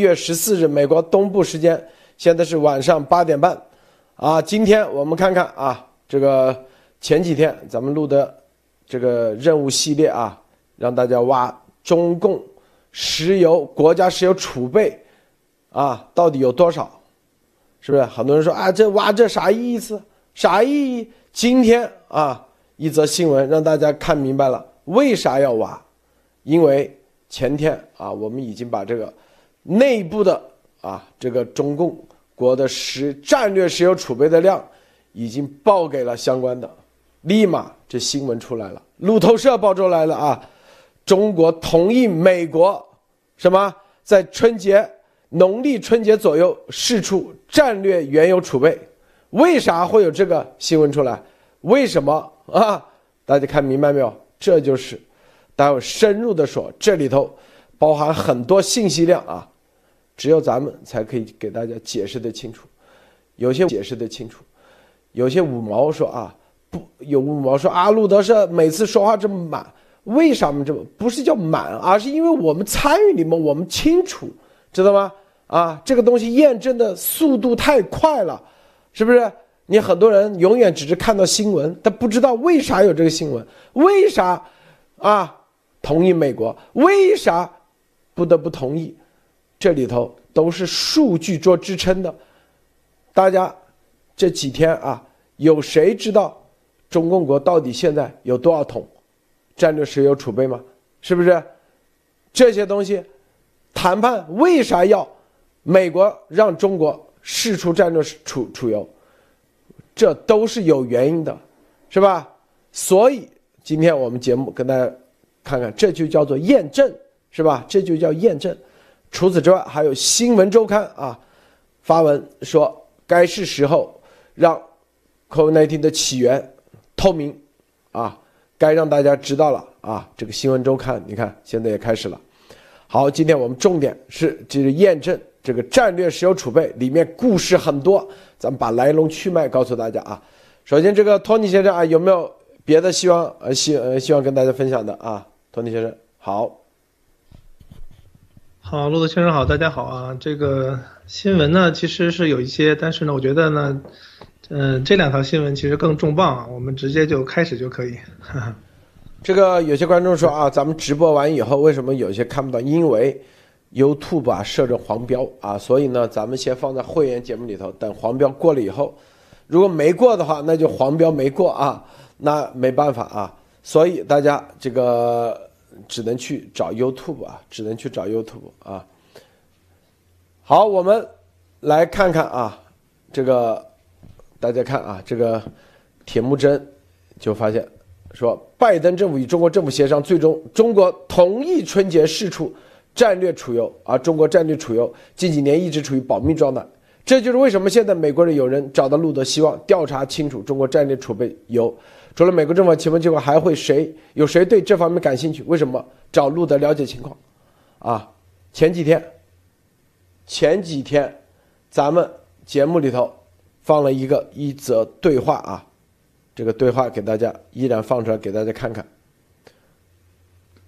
一月十四日，美国东部时间，现在是晚上八点半，啊，今天我们看看啊，这个前几天咱们录的这个任务系列啊，让大家挖中共石油国家石油储备啊，到底有多少？是不是？很多人说啊，这挖这啥意思？啥意义？今天啊，一则新闻让大家看明白了为啥要挖，因为前天啊，我们已经把这个。内部的啊，这个中共国的石战略石油储备的量，已经报给了相关的，立马这新闻出来了，路透社报出来了啊，中国同意美国什么在春节农历春节左右释出战略原油储备，为啥会有这个新闻出来？为什么啊？大家看明白没有？这就是，待会深入的说，这里头包含很多信息量啊。只有咱们才可以给大家解释的清楚，有些解释的清楚，有些五毛说啊，不有五毛说啊，路德是每次说话这么满，为什么这么不是叫满，而是因为我们参与你们，我们清楚，知道吗？啊，这个东西验证的速度太快了，是不是？你很多人永远只是看到新闻，他不知道为啥有这个新闻，为啥啊同意美国，为啥不得不同意？这里头都是数据做支撑的，大家这几天啊，有谁知道中共国到底现在有多少桶战略石油储备吗？是不是？这些东西谈判为啥要美国让中国释出战略储储油？这都是有原因的，是吧？所以今天我们节目跟大家看看，这就叫做验证，是吧？这就叫验证。除此之外，还有《新闻周刊》啊发文说，该是时候让 COVID-19 的起源透明啊，该让大家知道了啊。这个《新闻周刊》，你看现在也开始了。好，今天我们重点是就是验证这个战略石油储备里面故事很多，咱们把来龙去脉告诉大家啊。首先，这个托尼先生啊，有没有别的希望呃希呃希望跟大家分享的啊？托尼先生，好。好，骆驼先生好，大家好啊。这个新闻呢，其实是有一些，但是呢，我觉得呢，嗯，这两条新闻其实更重磅啊。我们直接就开始就可以。这个有些观众说啊，咱们直播完以后，为什么有些看不到？因为 YouTube 啊设置黄标啊，所以呢，咱们先放在会员节目里头，等黄标过了以后，如果没过的话，那就黄标没过啊，那没办法啊。所以大家这个。只能去找 YouTube 啊，只能去找 YouTube 啊。好，我们来看看啊，这个大家看啊，这个铁木真就发现说，拜登政府与中国政府协商，最终中国同意春节释出战略储油，而中国战略储油近几年一直处于保密状态。这就是为什么现在美国人有人找到路德，希望调查清楚中国战略储备油。除了美国政府，请问结果还会谁？有谁对这方面感兴趣？为什么找路德了解情况？啊，前几天，前几天，咱们节目里头放了一个一则对话啊，这个对话给大家依然放出来给大家看看，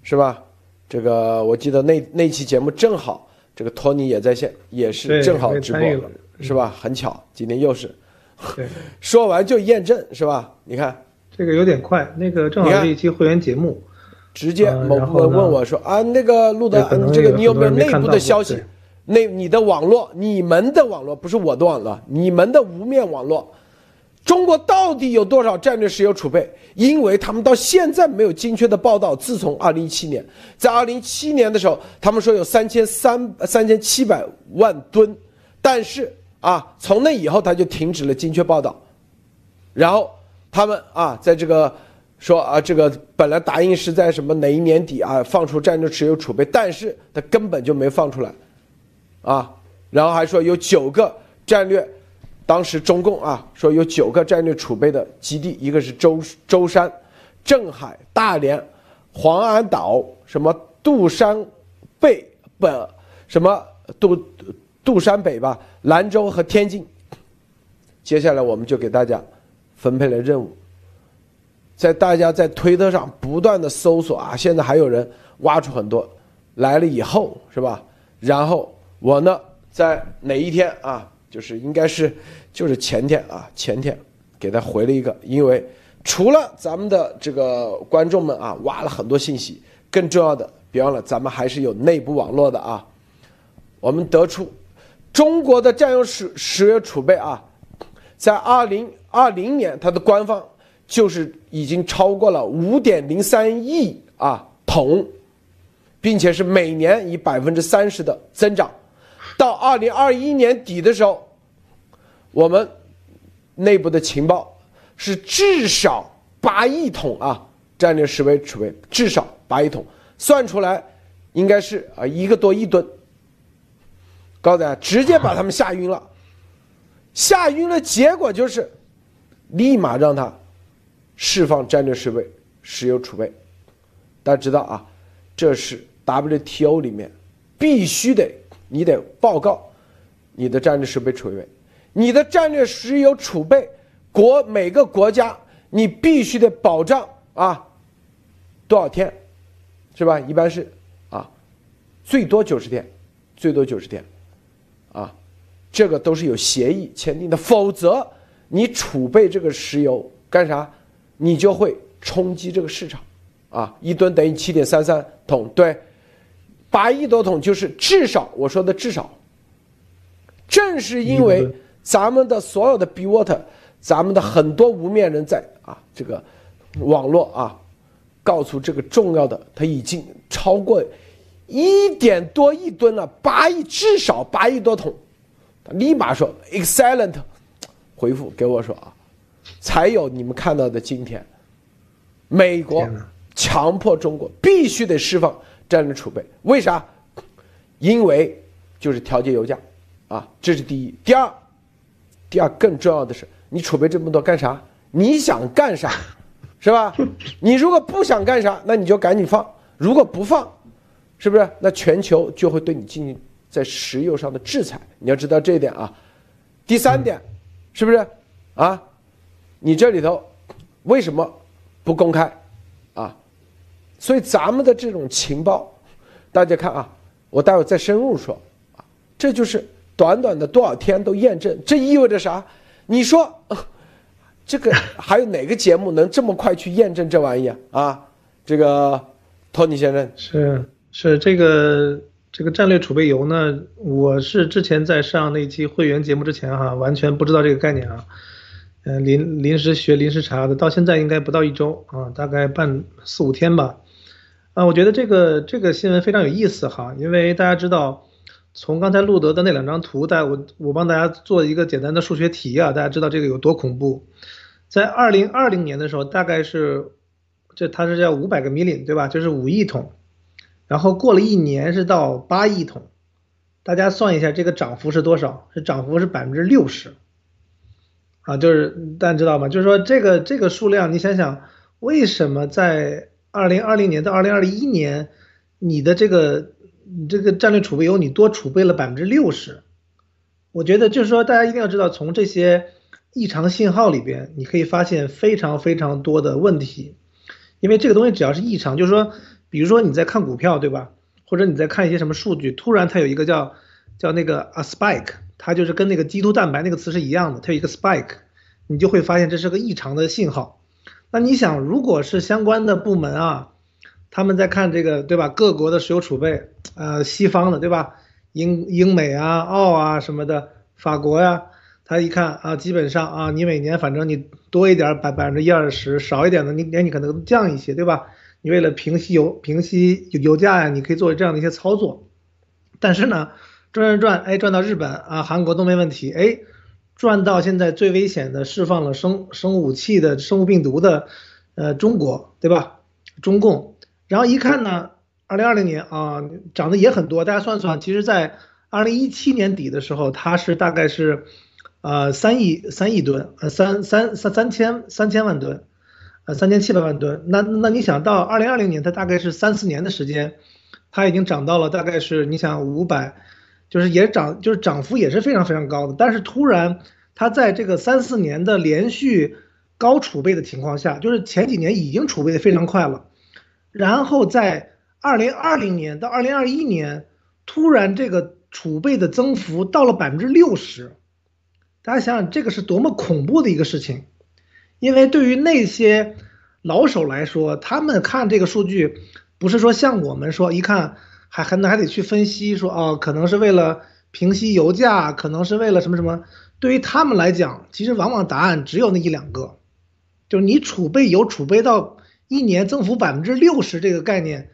是吧？这个我记得那那期节目正好这个托尼也在线，也是正好直播，是吧？很巧，今天又是，说完就验证，是吧？你看。这个有点快，那个正好是一期会员节目，直接某部门问我说啊，那个路德，这个你有没有内部的消息？那你的网络，你们的网络不是我的网络，你们的无面网络，中国到底有多少战略石油储备？因为他们到现在没有精确的报道。自从二零一七年，在二零一七年的时候，他们说有三千三三千七百万吨，但是啊，从那以后他就停止了精确报道，然后。他们啊，在这个说啊，这个本来答应是在什么哪一年底啊放出战略石油储备，但是他根本就没放出来，啊，然后还说有九个战略，当时中共啊说有九个战略储备的基地，一个是舟舟山、镇海、大连、黄安岛，什么杜山北本，什么杜杜山北吧，兰州和天津。接下来我们就给大家。分配了任务，在大家在推特上不断的搜索啊，现在还有人挖出很多来了以后是吧？然后我呢在哪一天啊？就是应该是就是前天啊，前天给他回了一个，因为除了咱们的这个观众们啊挖了很多信息，更重要的，别忘了咱们还是有内部网络的啊。我们得出中国的战用石石油储备啊，在二零二零年它的官方就是已经超过了五点零三亿啊桶，并且是每年以百分之三十的增长。到二零二一年底的时候，我们内部的情报是至少八亿桶啊，战略石油储备至少八亿桶，算出来应该是啊一个多亿吨。告诉大家，直接把他们吓晕了，吓晕了，结果就是立马让他释放战略石油石油储备。大家知道啊，这是 WTO 里面必须得。你得报告你的战略石油储备，你的战略石油储备国每个国家你必须得保障啊多少天，是吧？一般是啊最多九十天，最多九十天，啊这个都是有协议签订的，否则你储备这个石油干啥？你就会冲击这个市场，啊一吨等于七点三三桶，对。八亿多桶就是至少，我说的至少。正是因为咱们的所有的 B water，咱们的很多无面人在啊这个网络啊，告诉这个重要的，他已经超过一点多亿吨了，八亿至少八亿多桶，他立马说 excellent，回复给我说啊，才有你们看到的今天，美国强迫中国必须得释放。战略储备为啥？因为就是调节油价，啊，这是第一。第二，第二更重要的是，你储备这么多干啥？你想干啥，是吧？你如果不想干啥，那你就赶紧放。如果不放，是不是？那全球就会对你进行在石油上的制裁。你要知道这一点啊。第三点，是不是？啊，你这里头为什么不公开？啊所以咱们的这种情报，大家看啊，我待会再深入说啊，这就是短短的多少天都验证，这意味着啥？你说，这个还有哪个节目能这么快去验证这玩意啊？这个托尼先生是是这个这个战略储备油呢？我是之前在上那期会员节目之前哈，完全不知道这个概念啊，嗯，临临时学临时查的，到现在应该不到一周啊，大概半四五天吧。啊，我觉得这个这个新闻非常有意思哈，因为大家知道，从刚才录得的那两张图，大家我我帮大家做一个简单的数学题啊，大家知道这个有多恐怖。在二零二零年的时候，大概是这它是叫五百个 million 对吧？就是五亿桶，然后过了一年是到八亿桶，大家算一下这个涨幅是多少？是涨幅是百分之六十啊，就是大家知道吗？就是说这个这个数量，你想想为什么在二零二零年到二零二一年，你的这个你这个战略储备油你多储备了百分之六十，我觉得就是说大家一定要知道，从这些异常信号里边，你可以发现非常非常多的问题，因为这个东西只要是异常，就是说，比如说你在看股票对吧，或者你在看一些什么数据，突然它有一个叫叫那个 a spike，它就是跟那个基督蛋白那个词是一样的，它有一个 spike，你就会发现这是个异常的信号。那你想，如果是相关的部门啊，他们在看这个，对吧？各国的石油储备，呃，西方的，对吧？英英美啊、澳啊什么的，法国呀，他一看啊，基本上啊，你每年反正你多一点百百分之一二十，少一点的你连你可能降一些，对吧？你为了平息油平息油油价呀，你可以做这样的一些操作。但是呢，转转转，哎，转到日本啊、韩国都没问题，哎。转到现在最危险的释放了生生物武器的生物病毒的，呃，中国对吧？中共，然后一看呢，二零二零年啊，涨的也很多。大家算算，其实，在二零一七年底的时候，它是大概是，呃，三亿三亿吨，呃，三三三三千三千万吨，呃，三千七百万吨。那那你想到二零二零年，它大概是三四年的时间，它已经涨到了大概是你想五百。就是也涨，就是涨幅也是非常非常高的。但是突然，它在这个三四年的连续高储备的情况下，就是前几年已经储备的非常快了，然后在二零二零年到二零二一年，突然这个储备的增幅到了百分之六十，大家想想这个是多么恐怖的一个事情，因为对于那些老手来说，他们看这个数据，不是说像我们说一看还还还得去分析说哦，可能是为了平息油价，可能是为了什么什么，对于他们来讲，其实往往答案只有那一两个，就是你储备油储备到一年增幅百分之六十这个概念。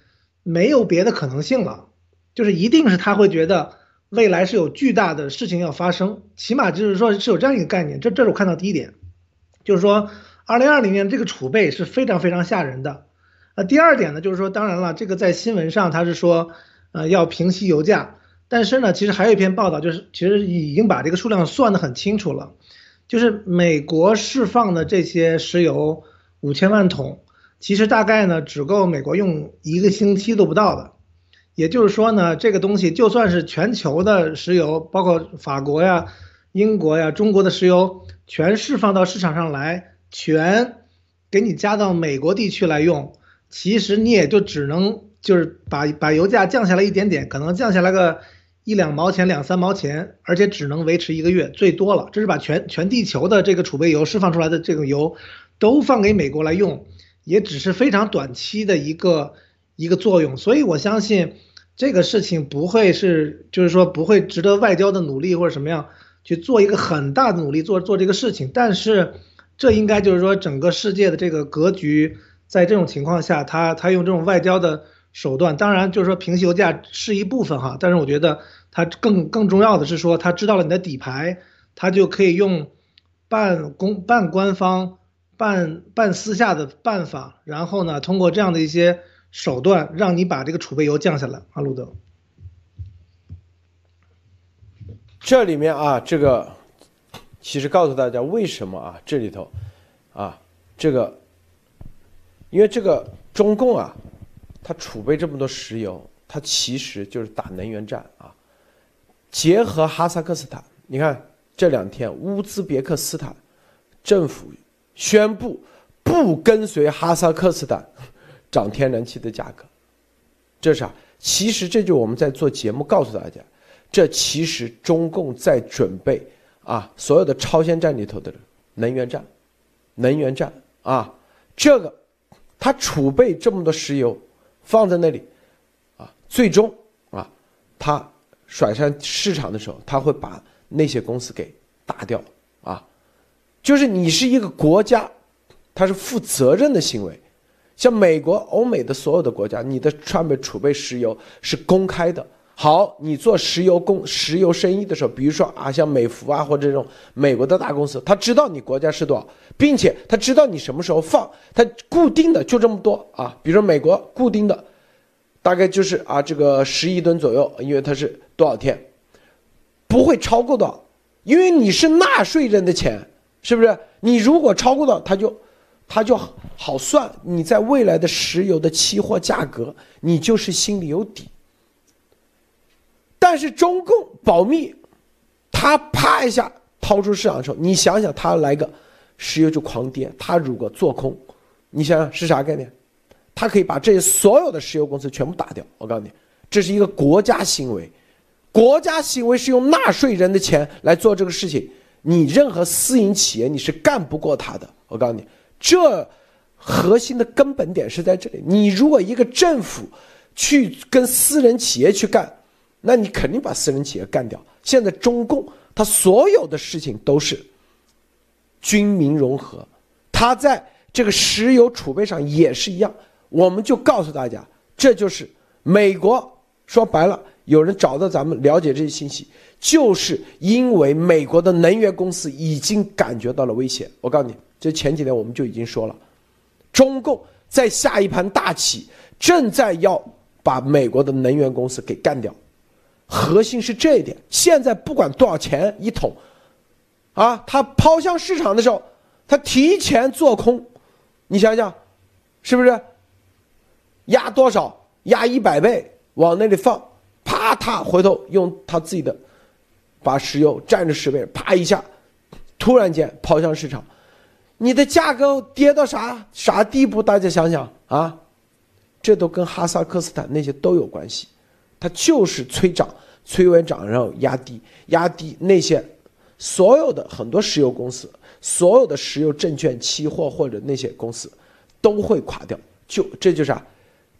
没有别的可能性了，就是一定是他会觉得未来是有巨大的事情要发生，起码就是说是有这样一个概念。这这是我看到第一点，就是说二零二零年这个储备是非常非常吓人的。呃，第二点呢，就是说当然了，这个在新闻上他是说呃要平息油价，但是呢，其实还有一篇报道，就是其实已经把这个数量算得很清楚了，就是美国释放的这些石油五千万桶。其实大概呢，只够美国用一个星期都不到的。也就是说呢，这个东西就算是全球的石油，包括法国呀、英国呀、中国的石油，全释放到市场上来，全给你加到美国地区来用，其实你也就只能就是把把油价降下来一点点，可能降下来个一两毛钱、两三毛钱，而且只能维持一个月最多了。这是把全全地球的这个储备油释放出来的这个油，都放给美国来用。也只是非常短期的一个一个作用，所以我相信这个事情不会是，就是说不会值得外交的努力或者什么样去做一个很大的努力做做这个事情。但是这应该就是说整个世界的这个格局，在这种情况下，他他用这种外交的手段，当然就是说平息油价是一部分哈，但是我觉得他更更重要的是说，他知道了你的底牌，他就可以用半公半官方。办办私下的办法，然后呢，通过这样的一些手段，让你把这个储备油降下来。阿鲁德，这里面啊，这个其实告诉大家为什么啊，这里头啊，这个因为这个中共啊，它储备这么多石油，它其实就是打能源战啊。结合哈萨克斯坦，你看这两天乌兹别克斯坦政府。宣布不跟随哈萨克斯坦 涨天然气的价格，这啥？其实这就是我们在做节目告诉大家，这其实中共在准备啊，所有的超限战里头的能源战，能源战啊，这个他储备这么多石油放在那里啊，最终啊，他甩上市场的时候，他会把那些公司给打掉啊。就是你是一个国家，他是负责任的行为，像美国、欧美的所有的国家，你的上面储备石油是公开的。好，你做石油公石油生意的时候，比如说啊，像美孚啊，或者这种美国的大公司，他知道你国家是多少，并且他知道你什么时候放，他固定的就这么多啊。比如说美国固定的，大概就是啊这个十亿吨左右，因为它是多少天，不会超过的，因为你是纳税人的钱。是不是？你如果超过了，它就，它就好算。你在未来的石油的期货价格，你就是心里有底。但是中共保密，他啪一下掏出市场的时候，你想想，他来个石油就狂跌，他如果做空，你想想是啥概念？他可以把这些所有的石油公司全部打掉。我告诉你，这是一个国家行为，国家行为是用纳税人的钱来做这个事情。你任何私营企业你是干不过他的，我告诉你，这核心的根本点是在这里。你如果一个政府去跟私人企业去干，那你肯定把私人企业干掉。现在中共他所有的事情都是军民融合，他在这个石油储备上也是一样。我们就告诉大家，这就是美国说白了，有人找到咱们了解这些信息。就是因为美国的能源公司已经感觉到了威胁。我告诉你，这前几天我们就已经说了，中共在下一盘大棋，正在要把美国的能源公司给干掉。核心是这一点。现在不管多少钱一桶，啊，他抛向市场的时候，他提前做空，你想想，是不是？压多少？压一百倍往那里放，啪，他回头用他自己的。把石油占着十倍，啪一下，突然间抛向市场，你的价格跌到啥啥地步？大家想想啊，这都跟哈萨克斯坦那些都有关系，它就是催涨，催稳涨，然后压低，压低那些所有的很多石油公司，所有的石油证券期货或者那些公司都会垮掉。就这就是啊，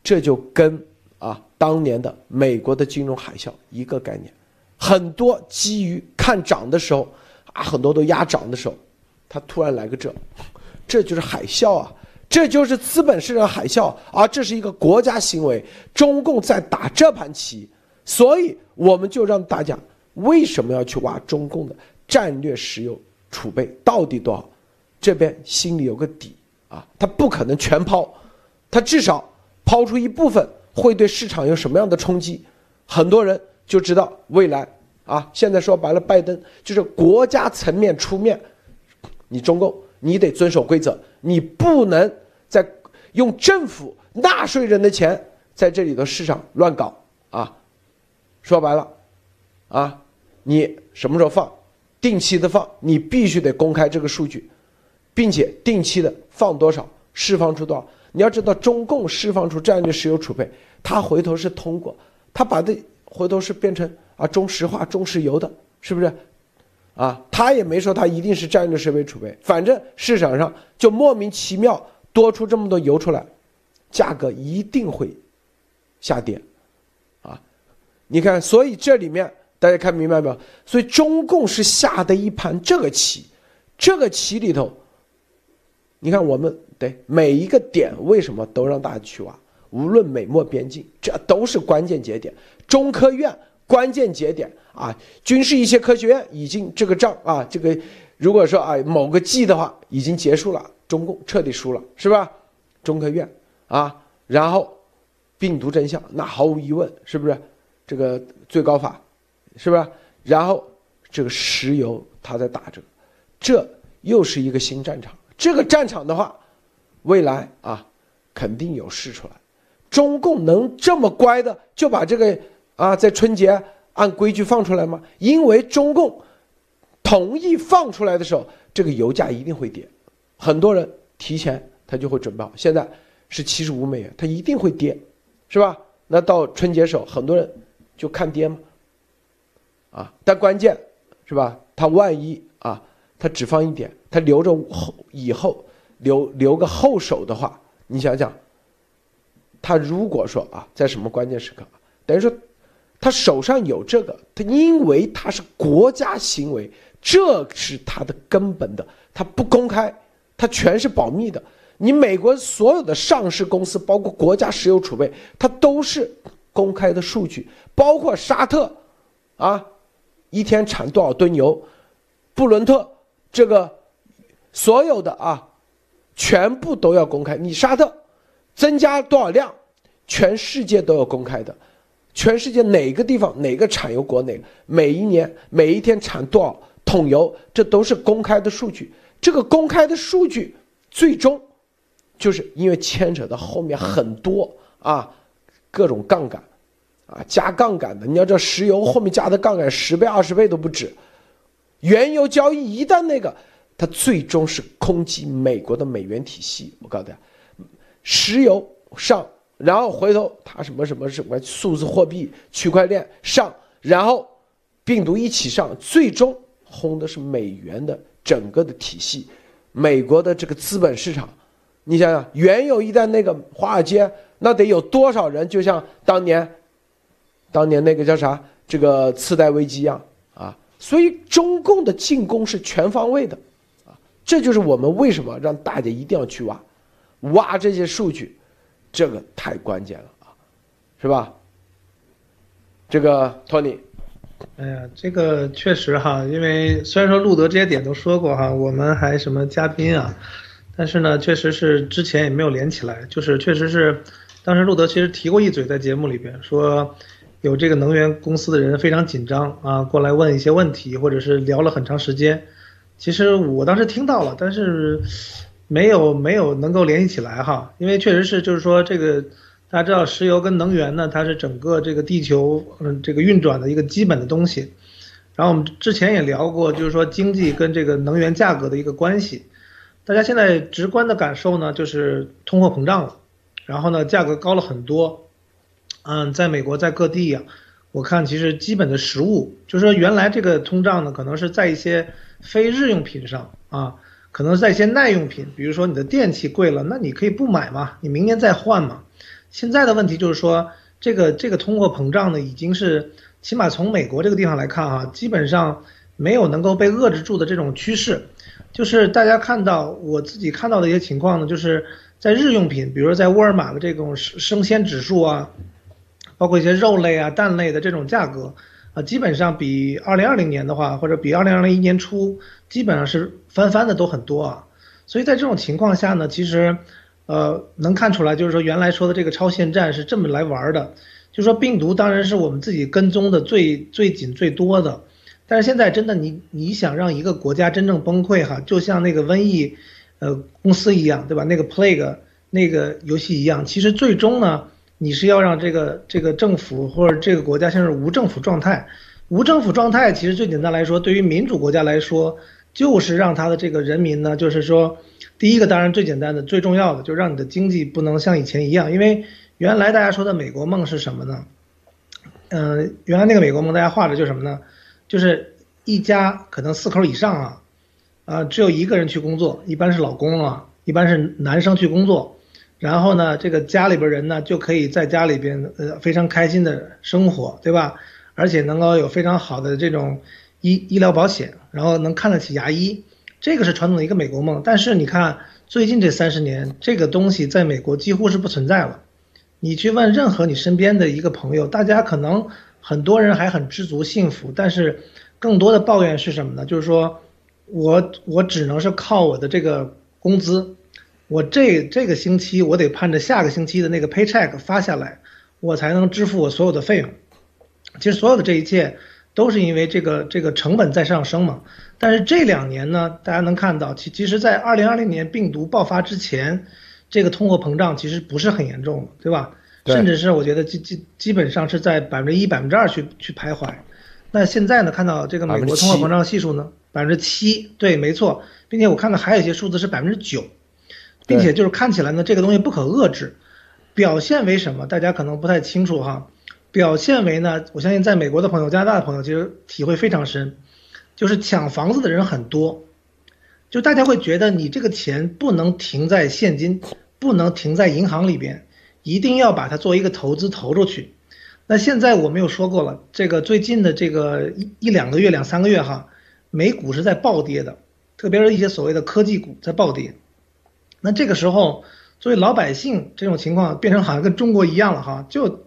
这就跟啊当年的美国的金融海啸一个概念。很多基于看涨的时候啊，很多都压涨的时候，它突然来个这，这就是海啸啊。这就是资本市场海啸，而这是一个国家行为。中共在打这盘棋，所以我们就让大家为什么要去挖中共的战略石油储备到底多少？这边心里有个底啊，他不可能全抛，他至少抛出一部分，会对市场有什么样的冲击？很多人就知道未来啊。现在说白了，拜登就是国家层面出面，你中共。你得遵守规则，你不能在用政府纳税人的钱在这里头市场乱搞啊！说白了，啊，你什么时候放，定期的放，你必须得公开这个数据，并且定期的放多少，释放出多少。你要知道，中共释放出战略石油储备，他回头是通过，他把这回头是变成啊中石化、中石油的，是不是？啊，他也没说他一定是战略设备储备，反正市场上就莫名其妙多出这么多油出来，价格一定会下跌，啊，你看，所以这里面大家看明白没有？所以中共是下的一盘这个棋，这个棋里头，你看我们对每一个点为什么都让大家去挖？无论美墨边境，这都是关键节点，中科院。关键节点啊，军事一些科学院已经这个仗啊，这个如果说啊某个季的话已经结束了，中共彻底输了，是吧？中科院啊，然后病毒真相那毫无疑问是不是？这个最高法是不是？然后这个石油它在打折，这又是一个新战场。这个战场的话，未来啊肯定有事出来。中共能这么乖的就把这个。啊，在春节按规矩放出来吗？因为中共同意放出来的时候，这个油价一定会跌，很多人提前他就会准备好。现在是七十五美元，它一定会跌，是吧？那到春节时候，很多人就看跌吗？啊，但关键是吧？他万一啊，他只放一点，他留着后以后留留个后手的话，你想想，他如果说啊，在什么关键时刻，等于说。他手上有这个，他因为他是国家行为，这是他的根本的，他不公开，他全是保密的。你美国所有的上市公司，包括国家石油储备，它都是公开的数据，包括沙特，啊，一天产多少吨油，布伦特这个所有的啊，全部都要公开。你沙特增加多少量，全世界都要公开的。全世界哪个地方哪个产油国哪个每一年每一天产多少桶油，这都是公开的数据。这个公开的数据，最终，就是因为牵扯到后面很多啊，各种杠杆，啊加杠杆的。你要知道，石油后面加的杠杆十倍二十倍都不止。原油交易一旦那个，它最终是攻击美国的美元体系。我告诉大家，石油上。然后回头他什么什么什么数字货币区块链上，然后病毒一起上，最终轰的是美元的整个的体系，美国的这个资本市场，你想想，原有一旦那个华尔街那得有多少人，就像当年，当年那个叫啥这个次贷危机一样啊，所以中共的进攻是全方位的，啊，这就是我们为什么让大家一定要去挖，挖这些数据。这个太关键了啊，是吧？这个托尼，哎呀，这个确实哈，因为虽然说路德这些点都说过哈，我们还什么嘉宾啊，但是呢，确实是之前也没有连起来，就是确实是，当时路德其实提过一嘴在节目里边，说有这个能源公司的人非常紧张啊，过来问一些问题，或者是聊了很长时间，其实我当时听到了，但是。没有没有能够联系起来哈，因为确实是就是说这个大家知道石油跟能源呢，它是整个这个地球嗯这个运转的一个基本的东西。然后我们之前也聊过，就是说经济跟这个能源价格的一个关系。大家现在直观的感受呢，就是通货膨胀了，然后呢价格高了很多。嗯，在美国在各地呀，我看其实基本的实物，就是说原来这个通胀呢，可能是在一些非日用品上啊，可能在一些耐用品，比如说你的电器贵了，那你可以不买嘛，你明年再换嘛。现在的问题就是说，这个这个通货膨胀呢，已经是起码从美国这个地方来看啊，基本上没有能够被遏制住的这种趋势。就是大家看到我自己看到的一些情况呢，就是在日用品，比如说在沃尔玛的这种生生鲜指数啊。包括一些肉类啊、蛋类的这种价格，基本上比二零二零年的话，或者比二零二零年初，基本上是翻番的都很多啊。所以在这种情况下呢，其实，呃，能看出来，就是说原来说的这个超限战是这么来玩的。就说病毒当然是我们自己跟踪的最最紧最多的，但是现在真的你你想让一个国家真正崩溃哈，就像那个瘟疫，呃，公司一样，对吧？那个 Plague 那个游戏一样，其实最终呢。你是要让这个这个政府或者这个国家现在是无政府状态，无政府状态其实最简单来说，对于民主国家来说，就是让他的这个人民呢，就是说，第一个当然最简单的、最重要的，就让你的经济不能像以前一样，因为原来大家说的美国梦是什么呢？嗯，原来那个美国梦大家画的就是什么呢？就是一家可能四口以上啊，啊，只有一个人去工作，一般是老公啊，一般是男生去工作。然后呢，这个家里边人呢就可以在家里边呃非常开心的生活，对吧？而且能够有非常好的这种医医疗保险，然后能看得起牙医，这个是传统的一个美国梦。但是你看最近这三十年，这个东西在美国几乎是不存在了。你去问任何你身边的一个朋友，大家可能很多人还很知足幸福，但是更多的抱怨是什么呢？就是说我我只能是靠我的这个工资。我这这个星期我得盼着下个星期的那个 paycheck 发下来，我才能支付我所有的费用。其实所有的这一切都是因为这个这个成本在上升嘛。但是这两年呢，大家能看到，其其实，在二零二零年病毒爆发之前，这个通货膨胀其实不是很严重的，对吧？甚至是我觉得基基基本上是在百分之一、百分之二去去徘徊。那现在呢，看到这个美国通货膨胀系数呢，百分之七，对，没错，并且我看到还有一些数字是百分之九。并且就是看起来呢，这个东西不可遏制，表现为什么？大家可能不太清楚哈。表现为呢，我相信在美国的朋友、加拿大的朋友其实体会非常深，就是抢房子的人很多，就大家会觉得你这个钱不能停在现金，不能停在银行里边，一定要把它作为一个投资投出去。那现在我们又说过了，这个最近的这个一一两个月、两三个月哈，美股是在暴跌的，特别是一些所谓的科技股在暴跌。那这个时候，作为老百姓，这种情况变成好像跟中国一样了哈。就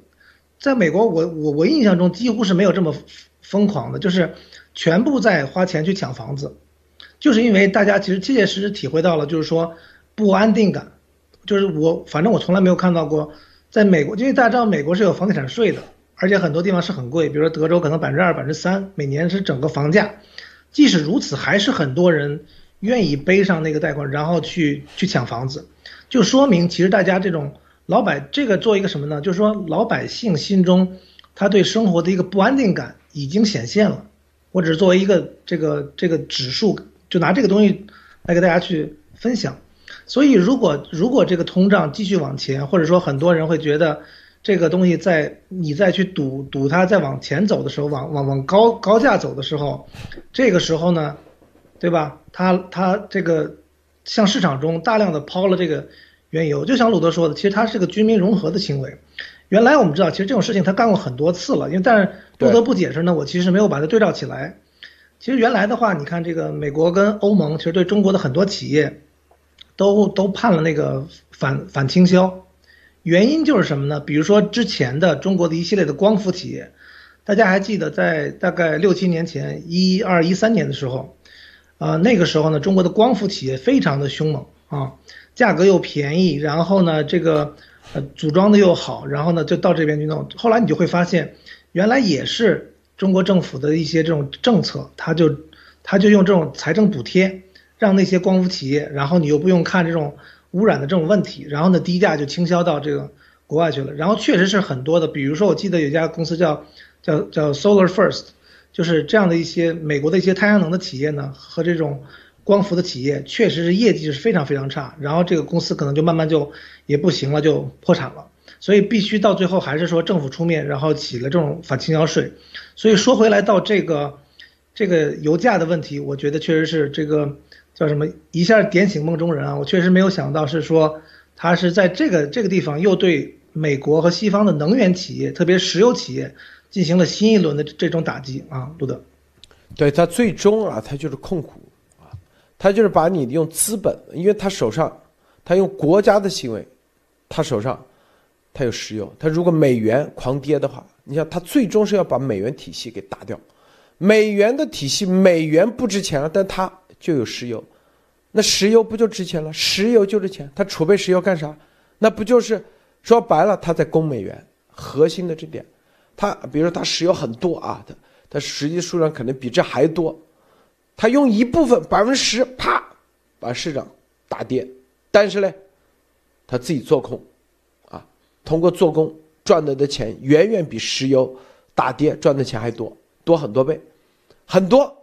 在美国，我我我印象中几乎是没有这么疯狂的，就是全部在花钱去抢房子，就是因为大家其实切切实实体会到了，就是说不安定感。就是我反正我从来没有看到过，在美国，因为大家知道美国是有房地产税的，而且很多地方是很贵，比如说德州可能百分之二、百分之三，每年是整个房价。即使如此，还是很多人。愿意背上那个贷款，然后去去抢房子，就说明其实大家这种老百这个做一个什么呢？就是说老百姓心中他对生活的一个不安定感已经显现了。我只是作为一个这个这个指数，就拿这个东西来给大家去分享。所以如果如果这个通胀继续往前，或者说很多人会觉得这个东西在你再去赌赌它再往前走的时候，往往往高高价走的时候，这个时候呢？对吧？他他这个向市场中大量的抛了这个原油，就像鲁德说的，其实他是个军民融合的行为。原来我们知道，其实这种事情他干过很多次了，因为但是不得不解释呢，我其实没有把它对照起来。其实原来的话，你看这个美国跟欧盟，其实对中国的很多企业都都判了那个反反倾销，原因就是什么呢？比如说之前的中国的一系列的光伏企业，大家还记得在大概六七年前，一二一三年的时候。啊，那个时候呢，中国的光伏企业非常的凶猛啊，价格又便宜，然后呢，这个呃组装的又好，然后呢就到这边去弄。后来你就会发现，原来也是中国政府的一些这种政策，他就他就用这种财政补贴，让那些光伏企业，然后你又不用看这种污染的这种问题，然后呢低价就倾销到这个国外去了。然后确实是很多的，比如说我记得有一家公司叫叫叫 Solar First。就是这样的一些美国的一些太阳能的企业呢，和这种光伏的企业，确实是业绩是非常非常差，然后这个公司可能就慢慢就也不行了，就破产了。所以必须到最后还是说政府出面，然后起了这种反倾销税。所以说回来到这个这个油价的问题，我觉得确实是这个叫什么一下点醒梦中人啊！我确实没有想到是说他是在这个这个地方又对美国和西方的能源企业，特别石油企业进行了新一轮的这种打击啊，路德。对他最终啊，他就是控股啊，他就是把你用资本，因为他手上他用国家的行为，他手上他有石油，他如果美元狂跌的话，你想他最终是要把美元体系给打掉，美元的体系美元不值钱了，但他就有石油，那石油不就值钱了？石油就是钱，他储备石油干啥？那不就是说白了他在供美元核心的这点，他比如说他石油很多啊，他。它实际数量可能比这还多，他用一部分百分之十，啪，把市场打跌，但是呢，他自己做空，啊，通过做空赚的的钱远远比石油大跌赚的钱还多，多很多倍，很多，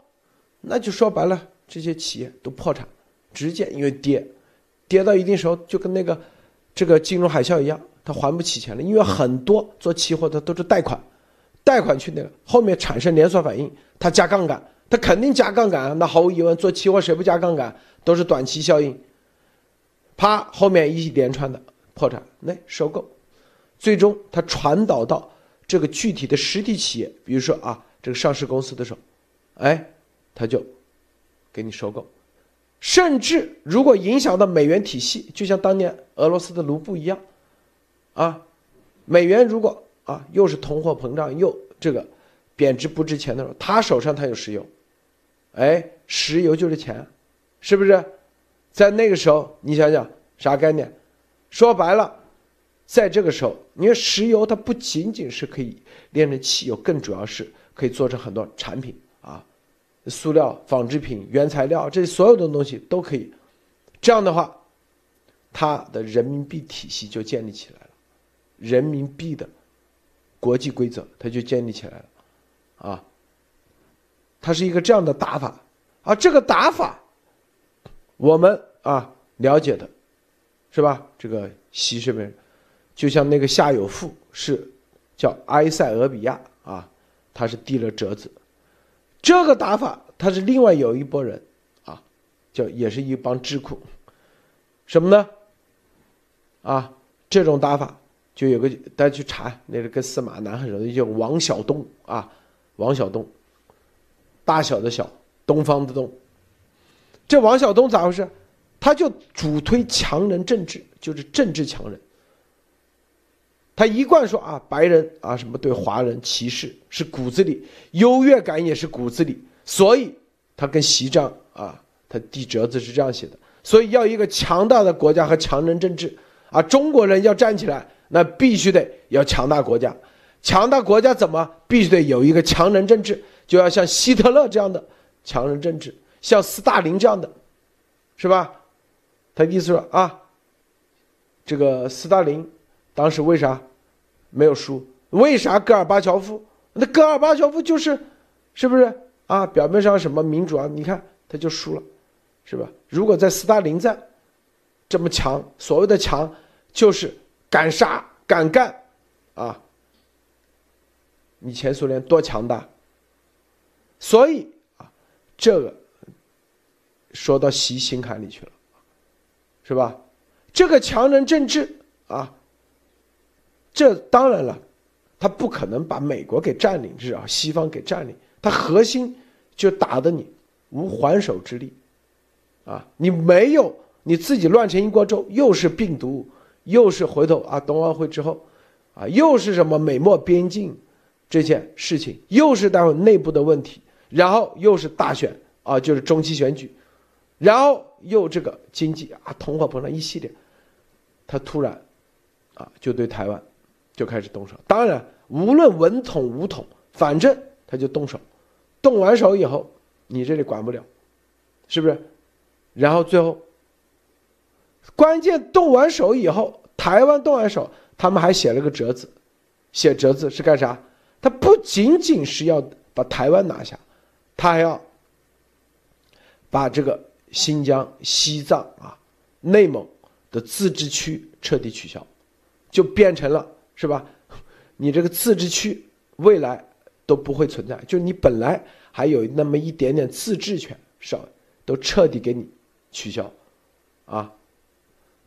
那就说白了，这些企业都破产，直接因为跌，跌到一定时候就跟那个这个金融海啸一样，他还不起钱了，因为很多做期货的都是贷款。贷款去那个后面产生连锁反应，他加杠杆，他肯定加杠杆啊。那毫无疑问，做期货谁不加杠杆？都是短期效应。啪，后面一连串的破产，那收购，最终它传导到这个具体的实体企业，比如说啊，这个上市公司的时候，哎，他就给你收购。甚至如果影响到美元体系，就像当年俄罗斯的卢布一样，啊，美元如果。啊，又是通货膨胀，又这个贬值不值钱的时候，他手上他有石油，哎，石油就是钱，是不是？在那个时候，你想想啥概念？说白了，在这个时候，因为石油它不仅仅是可以炼成汽油，更主要是可以做成很多产品啊，塑料、纺织品、原材料，这所有的东西都可以。这样的话，它的人民币体系就建立起来了，人民币的。国际规则，它就建立起来了，啊，它是一个这样的打法，啊，这个打法，我们啊了解的，是吧？这个西这边，就像那个夏有富是叫埃塞俄比亚啊，他是递了折子，这个打法，他是另外有一波人啊，叫也是一帮智库，什么呢？啊，这种打法。就有个大家去查，那个跟司马南很熟的，叫王小东啊，王小东，大小的小，东方的东。这王小东咋回事？他就主推强人政治，就是政治强人。他一贯说啊，白人啊什么对华人歧视是骨子里，优越感也是骨子里，所以他跟习章啊，他递折子是这样写的。所以要一个强大的国家和强人政治啊，中国人要站起来。那必须得要强大国家，强大国家怎么必须得有一个强人政治，就要像希特勒这样的强人政治，像斯大林这样的，是吧？他意思说啊，这个斯大林当时为啥没有输？为啥戈尔巴乔夫？那戈尔巴乔夫就是，是不是啊？表面上什么民主啊？你看他就输了，是吧？如果在斯大林在，这么强，所谓的强就是。敢杀敢干，啊！你前苏联多强大，所以啊，这个说到习心坎里去了，是吧？这个强人政治啊，这当然了，他不可能把美国给占领，是啊，西方给占领，他核心就打的你无还手之力，啊，你没有你自己乱成一锅粥，又是病毒。又是回头啊，冬奥会之后，啊，又是什么美墨边境这件事情，又是待会内部的问题，然后又是大选啊，就是中期选举，然后又这个经济啊，通货膨胀一系列，他突然啊，就对台湾就开始动手。当然，无论文统武统，反正他就动手，动完手以后，你这里管不了，是不是？然后最后。关键动完手以后，台湾动完手，他们还写了个折子，写折子是干啥？他不仅仅是要把台湾拿下，他还要把这个新疆、西藏啊、内蒙的自治区彻底取消，就变成了是吧？你这个自治区未来都不会存在，就你本来还有那么一点点自治权，少都彻底给你取消，啊，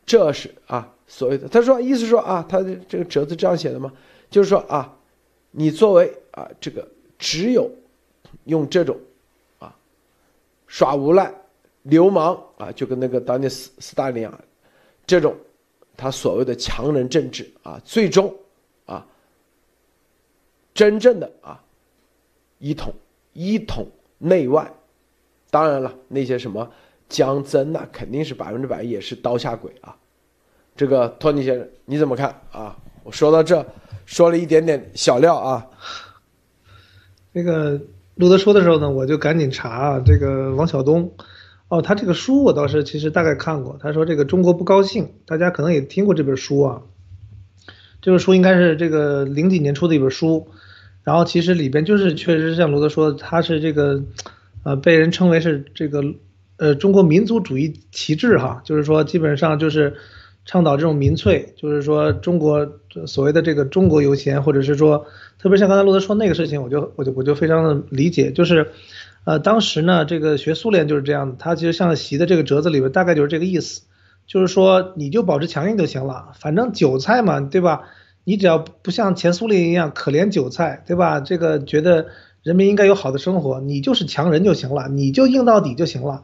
这是啊所谓的。他说意思说啊，他的这个折子这样写的吗？就是说啊，你作为啊这个只有用这种啊耍无赖、流氓啊，就跟那个当年斯斯大林啊这种他所谓的强人政治啊，最终啊真正的啊一统一统内外。当然了，那些什么江增那肯定是百分之百也是刀下鬼啊。这个托尼先生你怎么看啊？我说到这。说了一点点小料啊，那个路德说的时候呢，我就赶紧查啊这个王晓东，哦，他这个书我倒是其实大概看过。他说这个中国不高兴，大家可能也听过这本书啊。这本书应该是这个零几年出的一本书，然后其实里边就是确实像罗德说，他是这个，呃，被人称为是这个，呃，中国民族主义旗帜哈，就是说基本上就是。倡导这种民粹，就是说中国所谓的这个中国优先，或者是说，特别像刚才罗德说那个事情，我就我就我就非常的理解，就是，呃，当时呢，这个学苏联就是这样的，他其实像习的这个折子里边大概就是这个意思，就是说你就保持强硬就行了，反正韭菜嘛，对吧？你只要不像前苏联一样可怜韭菜，对吧？这个觉得人民应该有好的生活，你就是强人就行了，你就硬到底就行了，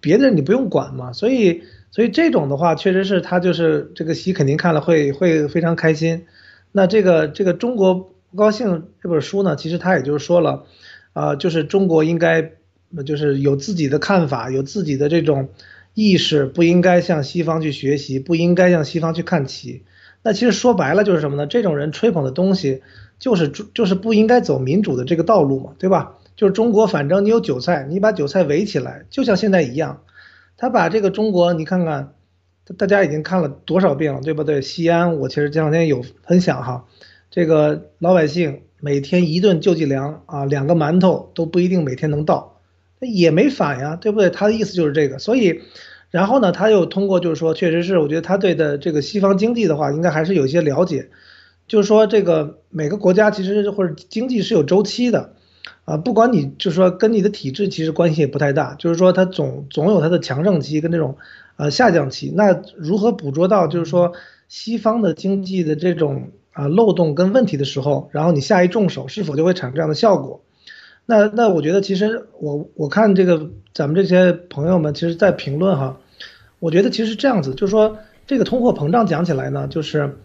别的你不用管嘛，所以。所以这种的话，确实是他就是这个习肯定看了会会非常开心。那这个这个中国不高兴这本书呢，其实他也就是说了，啊，就是中国应该就是有自己的看法，有自己的这种意识，不应该向西方去学习，不应该向西方去看齐。那其实说白了就是什么呢？这种人吹捧的东西，就是就是不应该走民主的这个道路嘛，对吧？就是中国反正你有韭菜，你把韭菜围起来，就像现在一样。他把这个中国，你看看，大家已经看了多少遍了，对不对？西安，我其实这两天有分享哈，这个老百姓每天一顿救济粮啊，两个馒头都不一定每天能到，也没反呀，对不对？他的意思就是这个，所以，然后呢，他又通过就是说，确实是我觉得他对的这个西方经济的话，应该还是有一些了解，就是说这个每个国家其实或者经济是有周期的。啊，不管你就是说跟你的体质其实关系也不太大，就是说它总总有它的强盛期跟这种，呃下降期。那如何捕捉到就是说西方的经济的这种啊漏洞跟问题的时候，然后你下一重手，是否就会产生这样的效果？那那我觉得其实我我看这个咱们这些朋友们其实在评论哈，我觉得其实这样子，就是说这个通货膨胀讲起来呢，就是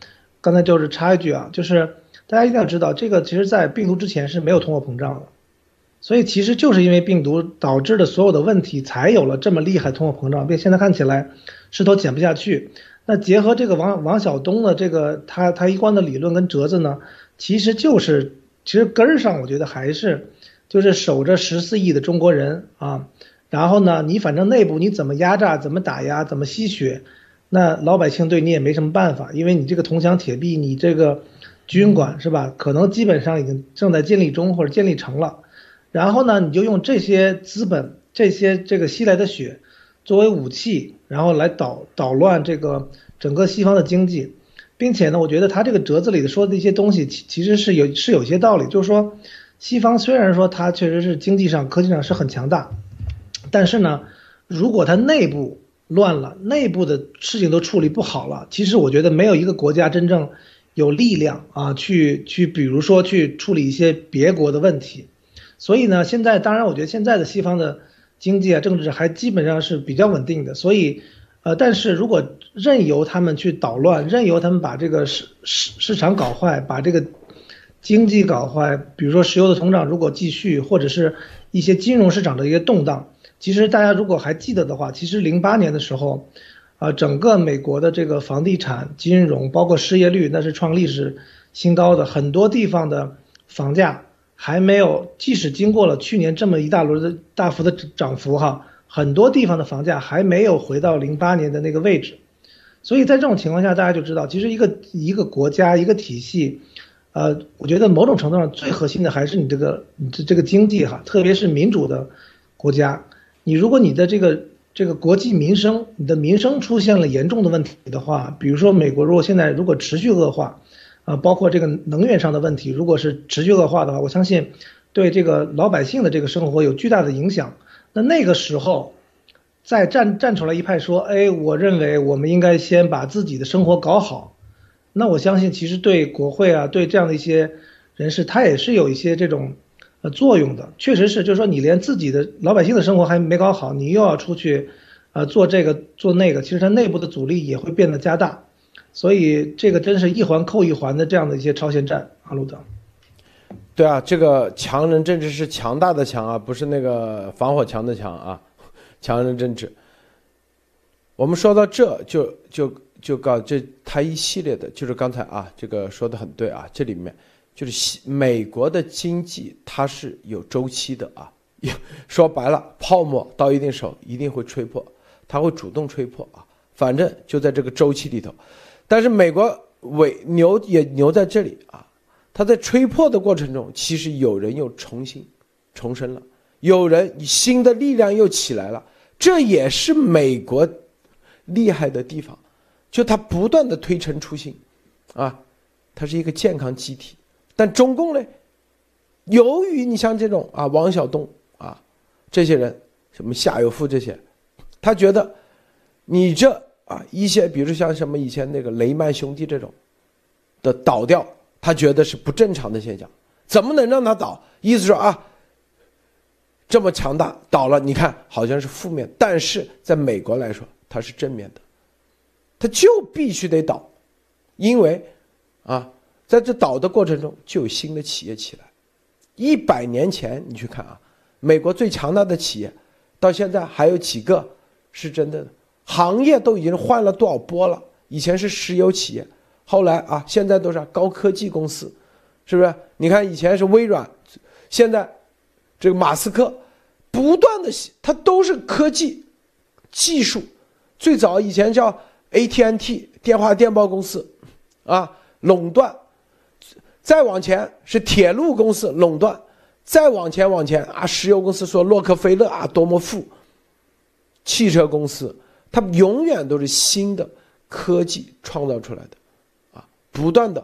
刚才就是插一句啊，就是大家一定要知道，这个其实在病毒之前是没有通货膨胀的。所以其实就是因为病毒导致的所有的问题，才有了这么厉害通货膨胀，并现在看起来势头减不下去。那结合这个王王晓东的这个他他一贯的理论跟折子呢，其实就是其实根儿上我觉得还是就是守着十四亿的中国人啊，然后呢你反正内部你怎么压榨怎么打压怎么吸血，那老百姓对你也没什么办法，因为你这个铜墙铁壁你这个军管是吧，可能基本上已经正在建立中或者建立成了。然后呢，你就用这些资本、这些这个吸来的血，作为武器，然后来捣捣乱这个整个西方的经济，并且呢，我觉得他这个折子里的说的一些东西，其其实是有是有些道理。就是说，西方虽然说它确实是经济上、科技上是很强大，但是呢，如果它内部乱了，内部的事情都处理不好了，其实我觉得没有一个国家真正有力量啊，去去比如说去处理一些别国的问题。所以呢，现在当然，我觉得现在的西方的经济啊、政治还基本上是比较稳定的。所以，呃，但是如果任由他们去捣乱，任由他们把这个市市市场搞坏，把这个经济搞坏，比如说石油的通胀如果继续，或者是一些金融市场的一些动荡，其实大家如果还记得的话，其实零八年的时候，啊，整个美国的这个房地产、金融，包括失业率，那是创历史新高的，很多地方的房价。还没有，即使经过了去年这么一大轮的大幅的涨幅，哈，很多地方的房价还没有回到零八年的那个位置，所以在这种情况下，大家就知道，其实一个一个国家一个体系，呃，我觉得某种程度上最核心的还是你这个你这这个经济哈，特别是民主的国家，你如果你的这个这个国际民生，你的民生出现了严重的问题的话，比如说美国如果现在如果持续恶化，啊，包括这个能源上的问题，如果是持续恶化的话，我相信对这个老百姓的这个生活有巨大的影响。那那个时候，再站站出来一派说，哎，我认为我们应该先把自己的生活搞好。那我相信，其实对国会啊，对这样的一些人士，他也是有一些这种。呃，作用的确实是，就是说你连自己的老百姓的生活还没搞好，你又要出去，呃，做这个做那个，其实它内部的阻力也会变得加大，所以这个真是一环扣一环的这样的一些超限战啊，路德。对啊，这个强人政治是强大的强啊，不是那个防火墙的墙啊，强人政治。我们说到这就就就搞这他一系列的，就是刚才啊，这个说的很对啊，这里面。就是美国的经济，它是有周期的啊。说白了，泡沫到一定时候一定会吹破，它会主动吹破啊。反正就在这个周期里头，但是美国尾牛也牛在这里啊。它在吹破的过程中，其实有人又重新重生了，有人新的力量又起来了。这也是美国厉害的地方，就它不断的推陈出新啊，它是一个健康机体。但中共呢？由于你像这种啊，王晓东啊，这些人，什么夏有富这些，他觉得你这啊一些，比如像什么以前那个雷曼兄弟这种的倒掉，他觉得是不正常的现象，怎么能让他倒？意思说啊，这么强大倒了，你看好像是负面，但是在美国来说，它是正面的，他就必须得倒，因为啊。在这倒的过程中，就有新的企业起来。一百年前，你去看啊，美国最强大的企业，到现在还有几个是真的？行业都已经换了多少波了？以前是石油企业，后来啊，现在都是高科技公司，是不是？你看以前是微软，现在这个马斯克不断的，他都是科技技术。最早以前叫 AT&T 电话电报公司，啊，垄断。再往前是铁路公司垄断，再往前往前啊，石油公司说洛克菲勒啊多么富，汽车公司它永远都是新的科技创造出来的，啊，不断的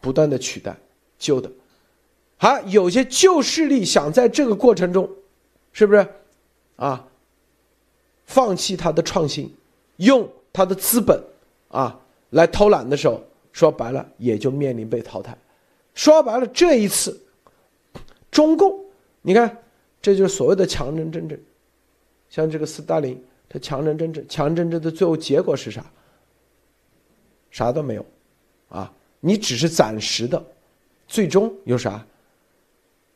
不断的取代旧的，啊，有些旧势力想在这个过程中，是不是啊，放弃它的创新，用它的资本啊来偷懒的时候。说白了，也就面临被淘汰。说白了，这一次，中共，你看，这就是所谓的强人政治。像这个斯大林，他强人政治，强人政治的最后结果是啥？啥都没有，啊，你只是暂时的，最终有啥？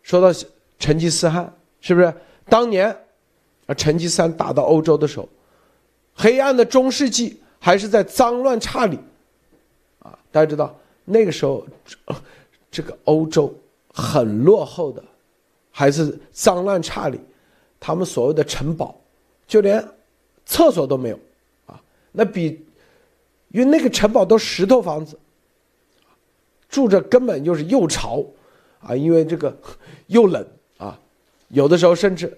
说到成吉思汗，是不是？当年啊，成吉思汗打到欧洲的时候，黑暗的中世纪还是在脏乱差里。大家知道那个时候，这个欧洲很落后的，还是脏乱差里，他们所谓的城堡，就连厕所都没有，啊，那比，因为那个城堡都石头房子，住着根本就是又潮，啊，因为这个 又冷啊，有的时候甚至，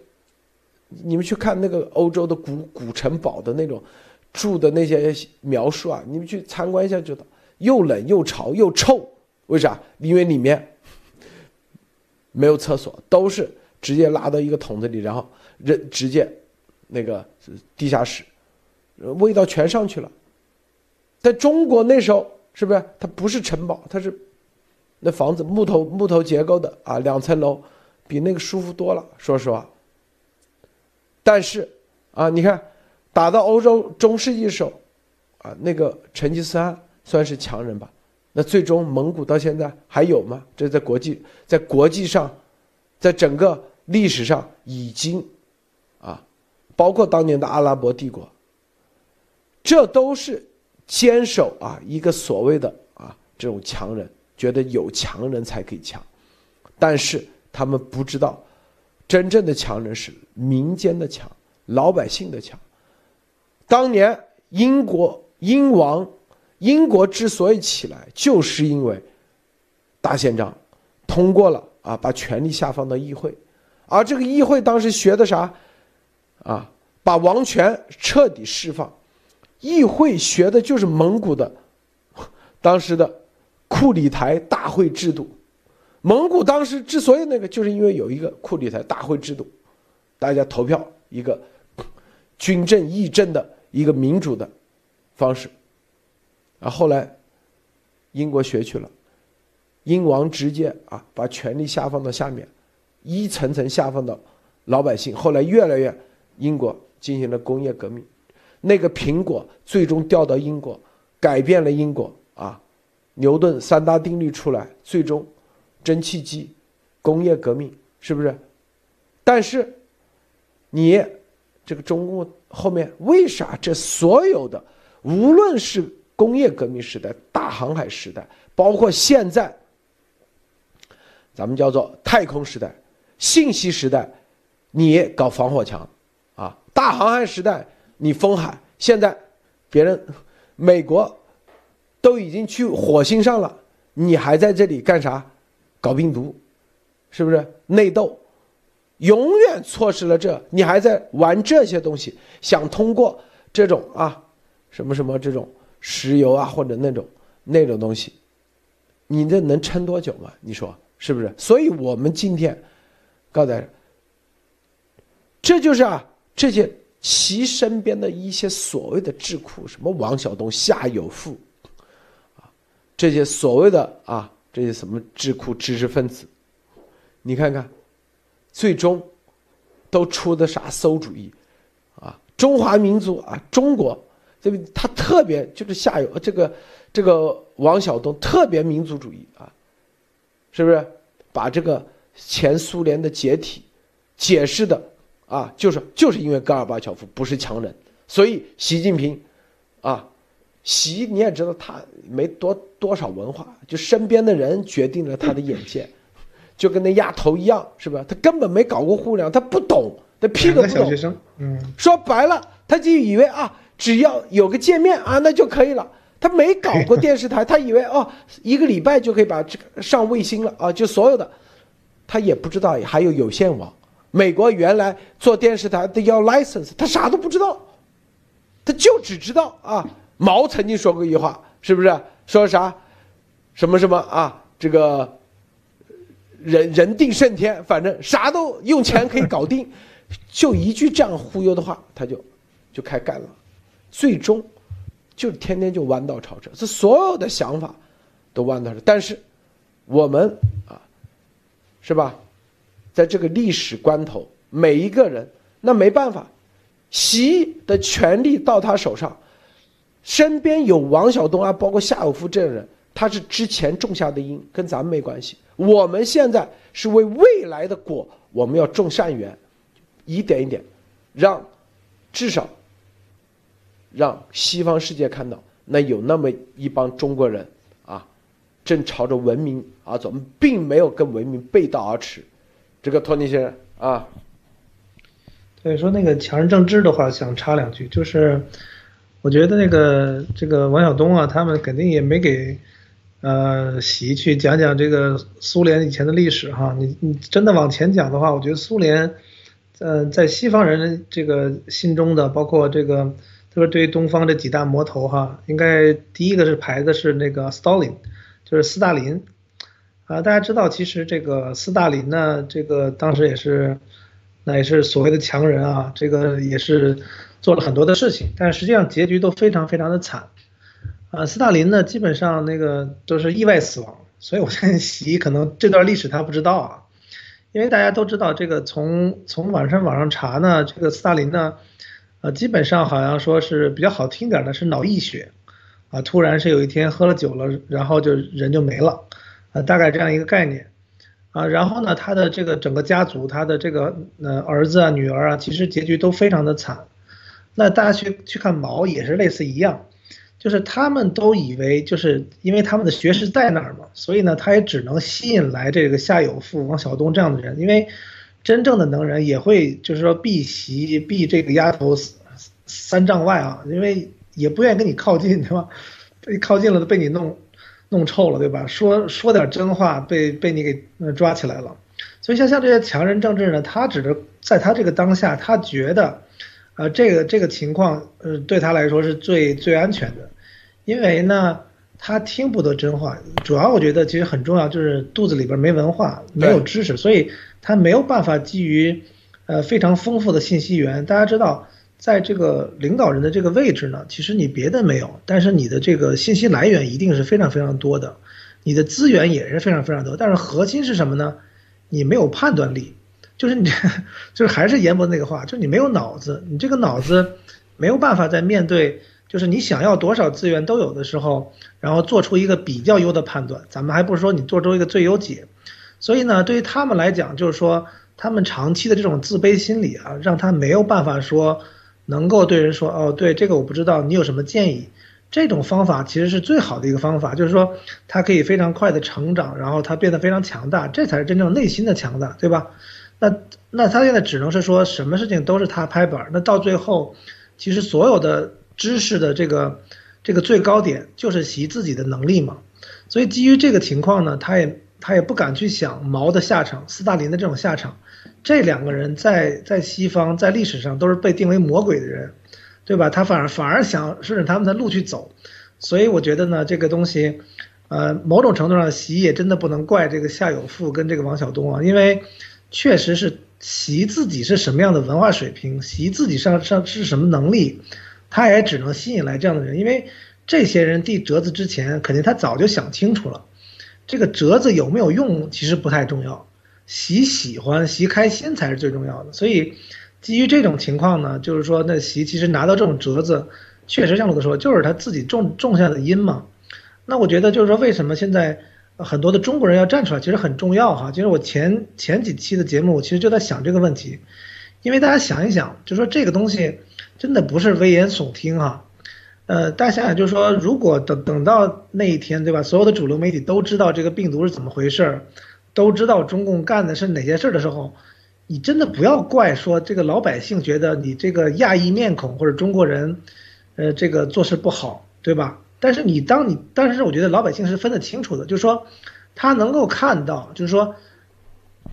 你们去看那个欧洲的古古城堡的那种住的那些描述啊，你们去参观一下就知道。又冷又潮又臭，为啥？因为里面没有厕所，都是直接拉到一个桶子里，然后扔直接那个地下室，味道全上去了。在中国那时候，是不是它不是城堡，它是那房子木头木头结构的啊，两层楼，比那个舒服多了。说实话，但是啊，你看打到欧洲中世纪时候，啊，那个成吉思汗。算是强人吧，那最终蒙古到现在还有吗？这在国际，在国际上，在整个历史上已经，啊，包括当年的阿拉伯帝国，这都是坚守啊一个所谓的啊这种强人，觉得有强人才可以强，但是他们不知道，真正的强人是民间的强，老百姓的强。当年英国英王。英国之所以起来，就是因为大宪章通过了啊，把权力下放到议会，而这个议会当时学的啥啊？把王权彻底释放。议会学的就是蒙古的当时的库里台大会制度。蒙古当时之所以那个，就是因为有一个库里台大会制度，大家投票一个军政议政的一个民主的方式。啊，后来英国学去了，英王直接啊把权力下放到下面，一层层下放到老百姓。后来越来越，英国进行了工业革命，那个苹果最终掉到英国，改变了英国啊，牛顿三大定律出来，最终。蒸汽机，工业革命是不是？但是，你这个中共后面为啥这所有的，无论是工业革命时代、大航海时代，包括现在，咱们叫做太空时代、信息时代，你搞防火墙，啊，大航海时代你封海，现在别人美国都已经去火星上了，你还在这里干啥？搞病毒，是不是内斗？永远错失了这，你还在玩这些东西，想通过这种啊，什么什么这种石油啊或者那种那种东西，你这能撑多久吗？你说是不是？所以我们今天告诉大家，这就是啊，这些其身边的一些所谓的智库，什么王晓东、夏有富，啊，这些所谓的啊。这些什么智库知识分子，你看看，最终都出的啥馊主意啊？中华民族啊，中国这个他特别就是下游这个这个王晓东特别民族主义啊，是不是？把这个前苏联的解体解释的啊，就是就是因为戈尔巴乔夫不是强人，所以习近平啊。习你也知道他没多多少文化，就身边的人决定了他的眼界，就跟那丫头一样，是吧？他根本没搞过互联网，他不懂，他屁都不懂。嗯，说白了，他就以为啊，只要有个界面啊，那就可以了。他没搞过电视台，他以为哦，一个礼拜就可以把这个上卫星了啊，就所有的，他也不知道还有有线网。美国原来做电视台的要 license，他啥都不知道，他就只知道啊。毛曾经说过一句话，是不是说啥，什么什么啊？这个人人定胜天，反正啥都用钱可以搞定，就一句这样忽悠的话，他就就开干了，最终就天天就弯道超车，这所有的想法都弯道超。但是我们啊，是吧？在这个历史关头，每一个人那没办法，习的权力到他手上。身边有王晓东啊，包括夏有夫这样人，他是之前种下的因，跟咱们没关系。我们现在是为未来的果，我们要种善缘，一点一点，让至少让西方世界看到，那有那么一帮中国人啊，正朝着文明而走，并没有跟文明背道而驰。这个托尼先生啊，所以说那个强人政治的话，想插两句，就是。我觉得那个这个王晓东啊，他们肯定也没给，呃，习去讲讲这个苏联以前的历史哈。你你真的往前讲的话，我觉得苏联，呃，在西方人这个心中的，包括这个，特别对于东方这几大魔头哈，应该第一个是排的是那个斯大林，就是斯大林，啊，大家知道其实这个斯大林呢，这个当时也是，那也是所谓的强人啊，这个也是。做了很多的事情，但实际上结局都非常非常的惨，啊，斯大林呢基本上那个都是意外死亡，所以我相信习可能这段历史他不知道啊，因为大家都知道这个从从网上网上查呢，这个斯大林呢，呃，基本上好像说是比较好听点的是脑溢血，啊，突然是有一天喝了酒了，然后就人就没了，啊，大概这样一个概念，啊，然后呢，他的这个整个家族，他的这个呃儿子啊女儿啊，其实结局都非常的惨。那大家去去看毛也是类似一样，就是他们都以为就是因为他们的学识在那儿嘛，所以呢，他也只能吸引来这个夏有富、王晓东这样的人，因为真正的能人也会就是说避席避这个丫头三丈外啊，因为也不愿意跟你靠近，对吧？被靠近了都被你弄弄臭了，对吧？说说点真话被被你给抓起来了，所以像像这些强人政治呢，他只是在他这个当下，他觉得。呃，这个这个情况，呃，对他来说是最最安全的，因为呢，他听不得真话。主要我觉得其实很重要，就是肚子里边没文化，没有知识，所以他没有办法基于，呃，非常丰富的信息源。大家知道，在这个领导人的这个位置呢，其实你别的没有，但是你的这个信息来源一定是非常非常多的，你的资源也是非常非常多。但是核心是什么呢？你没有判断力。就是你，就是还是严博那个话，就是你没有脑子，你这个脑子没有办法在面对，就是你想要多少资源都有的时候，然后做出一个比较优的判断。咱们还不是说你做出一个最优解，所以呢，对于他们来讲，就是说他们长期的这种自卑心理啊，让他没有办法说能够对人说，哦，对这个我不知道，你有什么建议？这种方法其实是最好的一个方法，就是说他可以非常快的成长，然后他变得非常强大，这才是真正内心的强大，对吧？那那他现在只能是说什么事情都是他拍板，那到最后，其实所有的知识的这个这个最高点就是习自己的能力嘛。所以基于这个情况呢，他也他也不敢去想毛的下场，斯大林的这种下场。这两个人在在西方在历史上都是被定为魔鬼的人，对吧？他反而反而想顺着他们的路去走。所以我觉得呢，这个东西，呃，某种程度上习也真的不能怪这个夏有富跟这个王晓东啊，因为。确实是习自己是什么样的文化水平，习自己上上是什么能力，他也只能吸引来这样的人，因为这些人递折子之前，肯定他早就想清楚了，这个折子有没有用其实不太重要，习喜欢习开心才是最重要的。所以基于这种情况呢，就是说那习其实拿到这种折子，确实像鲁德说，就是他自己种种下的因嘛。那我觉得就是说为什么现在。很多的中国人要站出来，其实很重要哈。其实我前前几期的节目，我其实就在想这个问题，因为大家想一想，就说这个东西真的不是危言耸听哈。呃，大家想想，就是说，如果等等到那一天，对吧？所有的主流媒体都知道这个病毒是怎么回事儿，都知道中共干的是哪些事儿的时候，你真的不要怪说这个老百姓觉得你这个亚裔面孔或者中国人，呃，这个做事不好，对吧？但是你当你，但是我觉得老百姓是分得清楚的，就是说，他能够看到，就是说，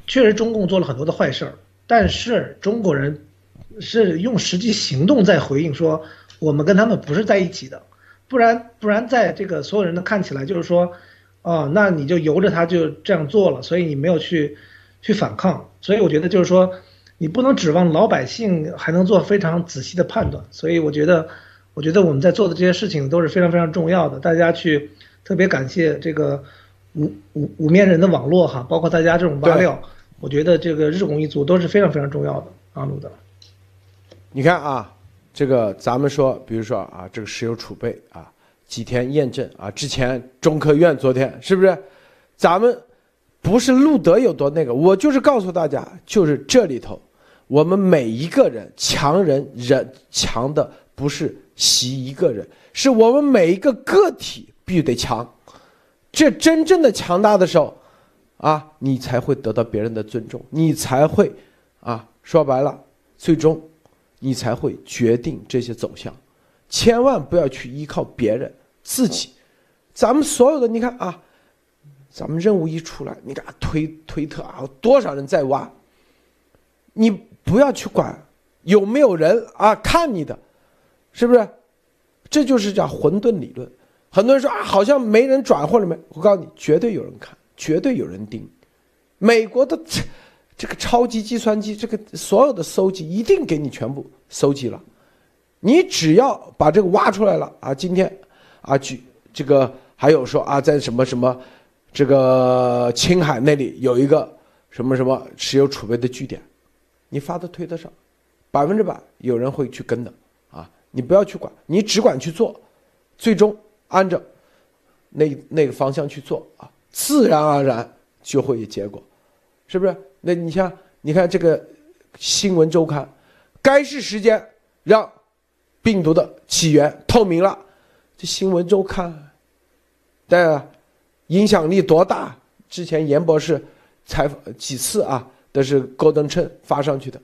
确实中共做了很多的坏事儿，但是中国人是用实际行动在回应，说我们跟他们不是在一起的，不然不然在这个所有人的看起来就是说，哦，那你就由着他就这样做了，所以你没有去去反抗，所以我觉得就是说，你不能指望老百姓还能做非常仔细的判断，所以我觉得。我觉得我们在做的这些事情都是非常非常重要的，大家去特别感谢这个五五五面人的网络哈，包括大家这种挖料，我觉得这个日拱一卒都是非常非常重要的啊，鲁德。你看啊，这个咱们说，比如说啊，这个石油储备啊，几天验证啊，之前中科院昨天是不是？咱们不是路德有多那个，我就是告诉大家，就是这里头，我们每一个人强人人强的不是。习一个人，是我们每一个个体必须得强，这真正的强大的时候，啊，你才会得到别人的尊重，你才会，啊，说白了，最终，你才会决定这些走向，千万不要去依靠别人，自己，咱们所有的，你看啊，咱们任务一出来，你看推推特啊，多少人在挖，你不要去管有没有人啊看你的。是不是？这就是叫混沌理论。很多人说啊，好像没人转或者没，我告诉你，绝对有人看，绝对有人盯。美国的这个超级计算机，这个所有的搜集一定给你全部搜集了。你只要把这个挖出来了啊，今天啊，举这个还有说啊，在什么什么这个青海那里有一个什么什么石油储备的据点，你发到推特上，百分之百有人会去跟的啊。你不要去管，你只管去做，最终按照那那个方向去做啊，自然而然就会有结果，是不是？那你像你看这个新闻周刊，该是时间让病毒的起源透明了。这新闻周刊的影响力多大？之前严博士采访几次啊，都是高登称发上去的，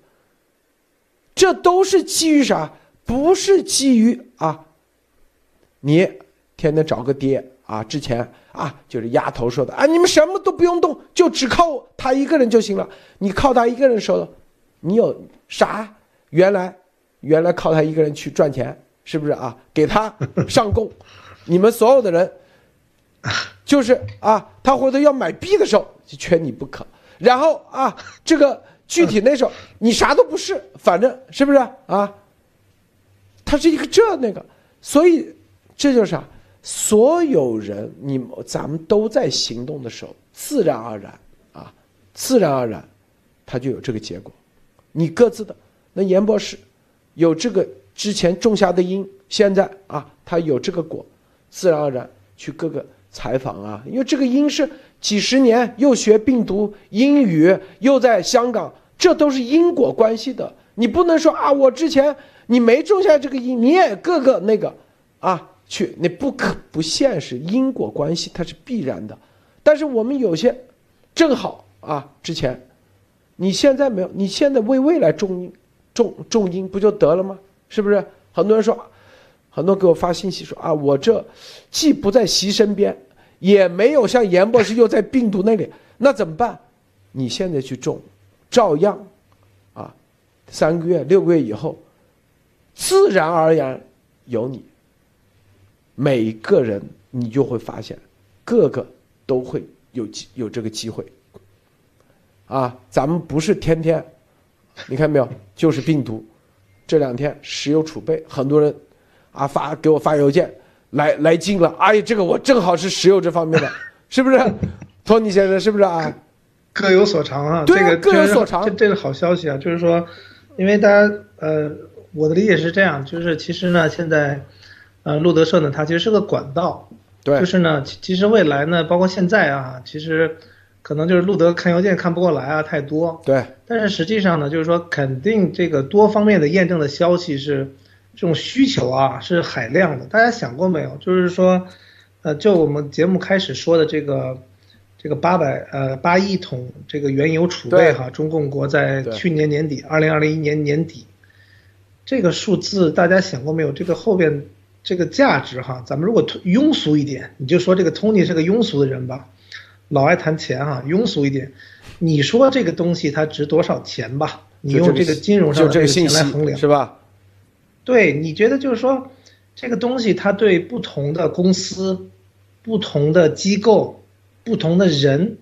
这都是基于啥？不是基于啊，你天天找个爹啊，之前啊就是丫头说的啊，你们什么都不用动，就只靠他一个人就行了。你靠他一个人说的，你有啥？原来原来靠他一个人去赚钱，是不是啊？给他上供，你们所有的人，就是啊，他回头要买币的时候就缺你不可。然后啊，这个具体那时候你啥都不是，反正是不是啊？他是一个这那个，所以这就是啥？所有人，你咱们都在行动的时候，自然而然啊，自然而然，他就有这个结果。你各自的，那严博士有这个之前种下的因，现在啊，他有这个果，自然而然去各个采访啊，因为这个因是几十年又学病毒英语，又在香港，这都是因果关系的。你不能说啊，我之前你没种下这个因，你也各个那个啊。去，你不可不现实，因果关系它是必然的，但是我们有些正好啊，之前你现在没有，你现在为未来种，种种因不就得了吗？是不是？很多人说，很多给我发信息说啊，我这既不在习身边，也没有像严博士又在病毒那里，那怎么办？你现在去种，照样啊，三个月、六个月以后，自然而然有你。每个人，你就会发现，个个都会有机有这个机会。啊，咱们不是天天，你看没有，就是病毒。这两天石油储备，很多人啊发给我发邮件来来劲了。哎呀，这个我正好是石油这方面的，是不是？托尼先生是不是啊？各有所长啊，对啊，各有所长，这这是好消息啊。就是说，因为大家呃，我的理解是这样，就是其实呢，现在。呃，路德社呢，它其实是个管道，对，就是呢，其实未来呢，包括现在啊，其实可能就是路德看邮件看不过来啊，太多，对，但是实际上呢，就是说肯定这个多方面的验证的消息是这种需求啊是海量的，大家想过没有？就是说，呃，就我们节目开始说的这个这个八百呃八亿桶这个原油储备哈，中共国在去年年底，二零二零一年年底，这个数字大家想过没有？这个后边。这个价值哈，咱们如果庸俗一点，你就说这个 Tony 是个庸俗的人吧，老爱谈钱哈，庸俗一点，你说这个东西它值多少钱吧？你用这个金融上的这个钱来衡量是吧？对，你觉得就是说，这个东西它对不同的公司、不同的机构、不同的人，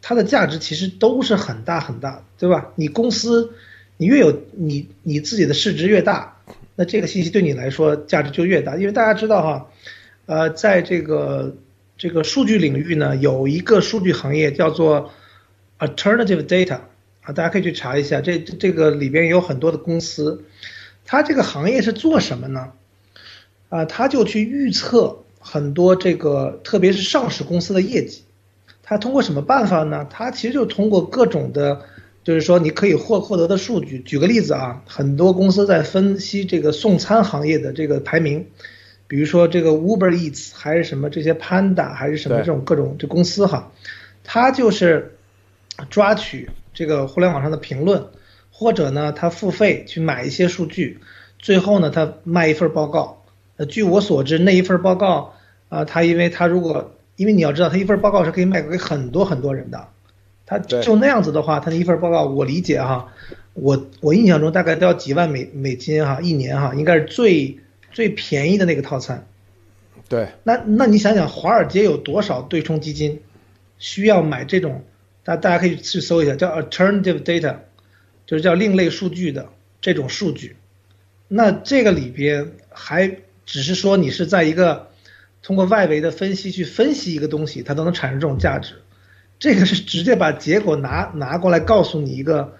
它的价值其实都是很大很大，对吧？你公司，你越有你你自己的市值越大。那这个信息对你来说价值就越大，因为大家知道哈，呃，在这个这个数据领域呢，有一个数据行业叫做 alternative data 啊，大家可以去查一下，这这个里边有很多的公司，它这个行业是做什么呢？啊，它就去预测很多这个特别是上市公司的业绩，它通过什么办法呢？它其实就通过各种的。就是说，你可以获获得的数据，举个例子啊，很多公司在分析这个送餐行业的这个排名，比如说这个 Uber Eats 还是什么这些 Panda 还是什么这种各种这公司哈，它就是抓取这个互联网上的评论，或者呢，他付费去买一些数据，最后呢，他卖一份报告。呃，据我所知，那一份报告啊，他因为他如果因为你要知道，他一份报告是可以卖给很多很多人的。他就那样子的话，他那一份报告，我理解哈，我我印象中大概都要几万美美金哈，一年哈，应该是最最便宜的那个套餐。对。那那你想想，华尔街有多少对冲基金需要买这种？大大家可以去搜一下，叫 alternative data，就是叫另类数据的这种数据。那这个里边还只是说你是在一个通过外围的分析去分析一个东西，它都能产生这种价值。这个是直接把结果拿拿过来告诉你一个，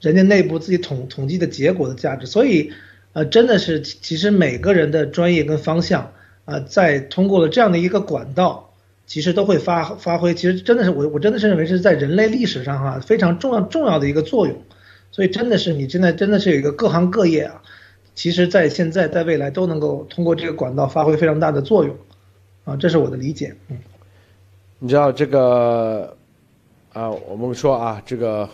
人家内部自己统统计的结果的价值，所以，呃，真的是其实每个人的专业跟方向，啊，在通过了这样的一个管道，其实都会发发挥，其实真的是我我真的是认为是在人类历史上哈非常重要重要的一个作用，所以真的是你现在真的是有一个各行各业啊，其实在现在在未来都能够通过这个管道发挥非常大的作用，啊，这是我的理解，嗯。你知道这个啊？我们说啊，这个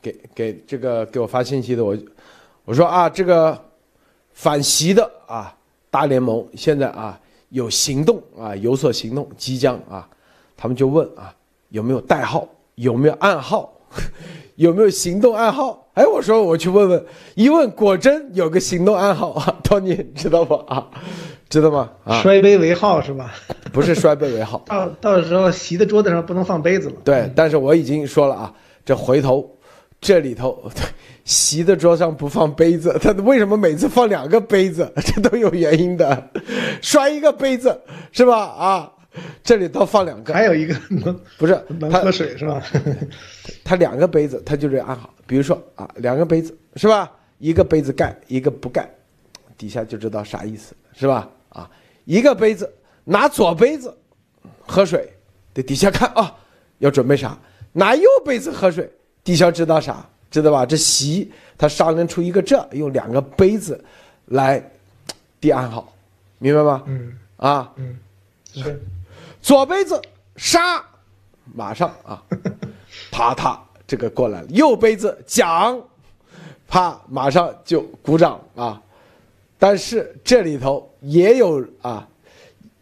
给给这个给我发信息的我，我说啊，这个反袭的啊大联盟现在啊有行动啊有所行动，即将啊，他们就问啊有没有代号，有没有暗号，有没有行动暗号？哎，我说我去问问，一问果真有个行动暗号啊，托尼知道不啊？知道吗？啊，摔杯为号是吧？不是摔杯为号，到到时候席的桌子上不能放杯子了。对，但是我已经说了啊，这回头这里头 席的桌上不放杯子，他为什么每次放两个杯子？这都有原因的，摔一个杯子是吧？啊。这里头放两个，还有一个不是能喝水是吧？他两个杯子，他就是暗号。比如说啊，两个杯子是吧？一个杯子盖，一个不盖，底下就知道啥意思是吧？啊，一个杯子拿左杯子喝水，得底下看啊，要准备啥？拿右杯子喝水，底下知道啥？知道吧？这席他商量出一个这，用两个杯子来递暗号，明白吗？嗯啊嗯是。左杯子杀，马上啊，啪嗒，这个过来了。右杯子奖，啪，马上就鼓掌啊。但是这里头也有啊，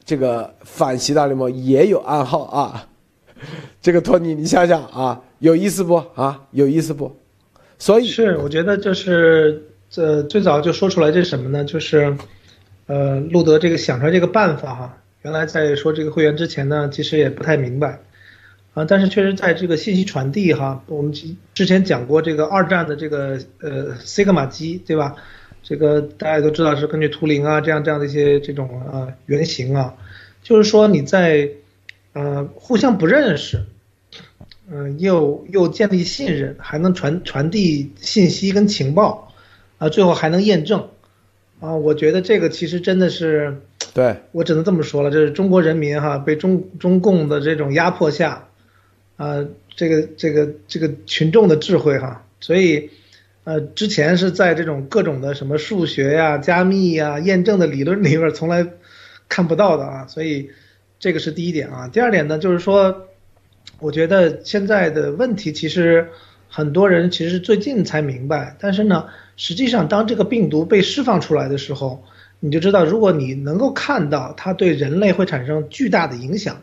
这个反习大联盟也有暗号啊。这个托尼，你想想啊，有意思不啊？有意思不？所以是，我觉得就是这最早就说出来这什么呢？就是，呃，路德这个想出来这个办法哈。原来在说这个会员之前呢，其实也不太明白，啊，但是确实在这个信息传递哈，我们之前讲过这个二战的这个呃西格玛机对吧？这个大家都知道是根据图灵啊这样这样的一些这种啊原型啊，就是说你在呃互相不认识，嗯，又又建立信任，还能传传递信息跟情报，啊，最后还能验证，啊，我觉得这个其实真的是。对 我只能这么说了，这是中国人民哈被中中共的这种压迫下，啊，这个这个这个群众的智慧哈，所以，呃，之前是在这种各种的什么数学呀、加密呀、验证的理论里边从来看不到的啊，所以这个是第一点啊。第二点呢，就是说，我觉得现在的问题其实很多人其实最近才明白，但是呢，实际上当这个病毒被释放出来的时候。你就知道，如果你能够看到它对人类会产生巨大的影响，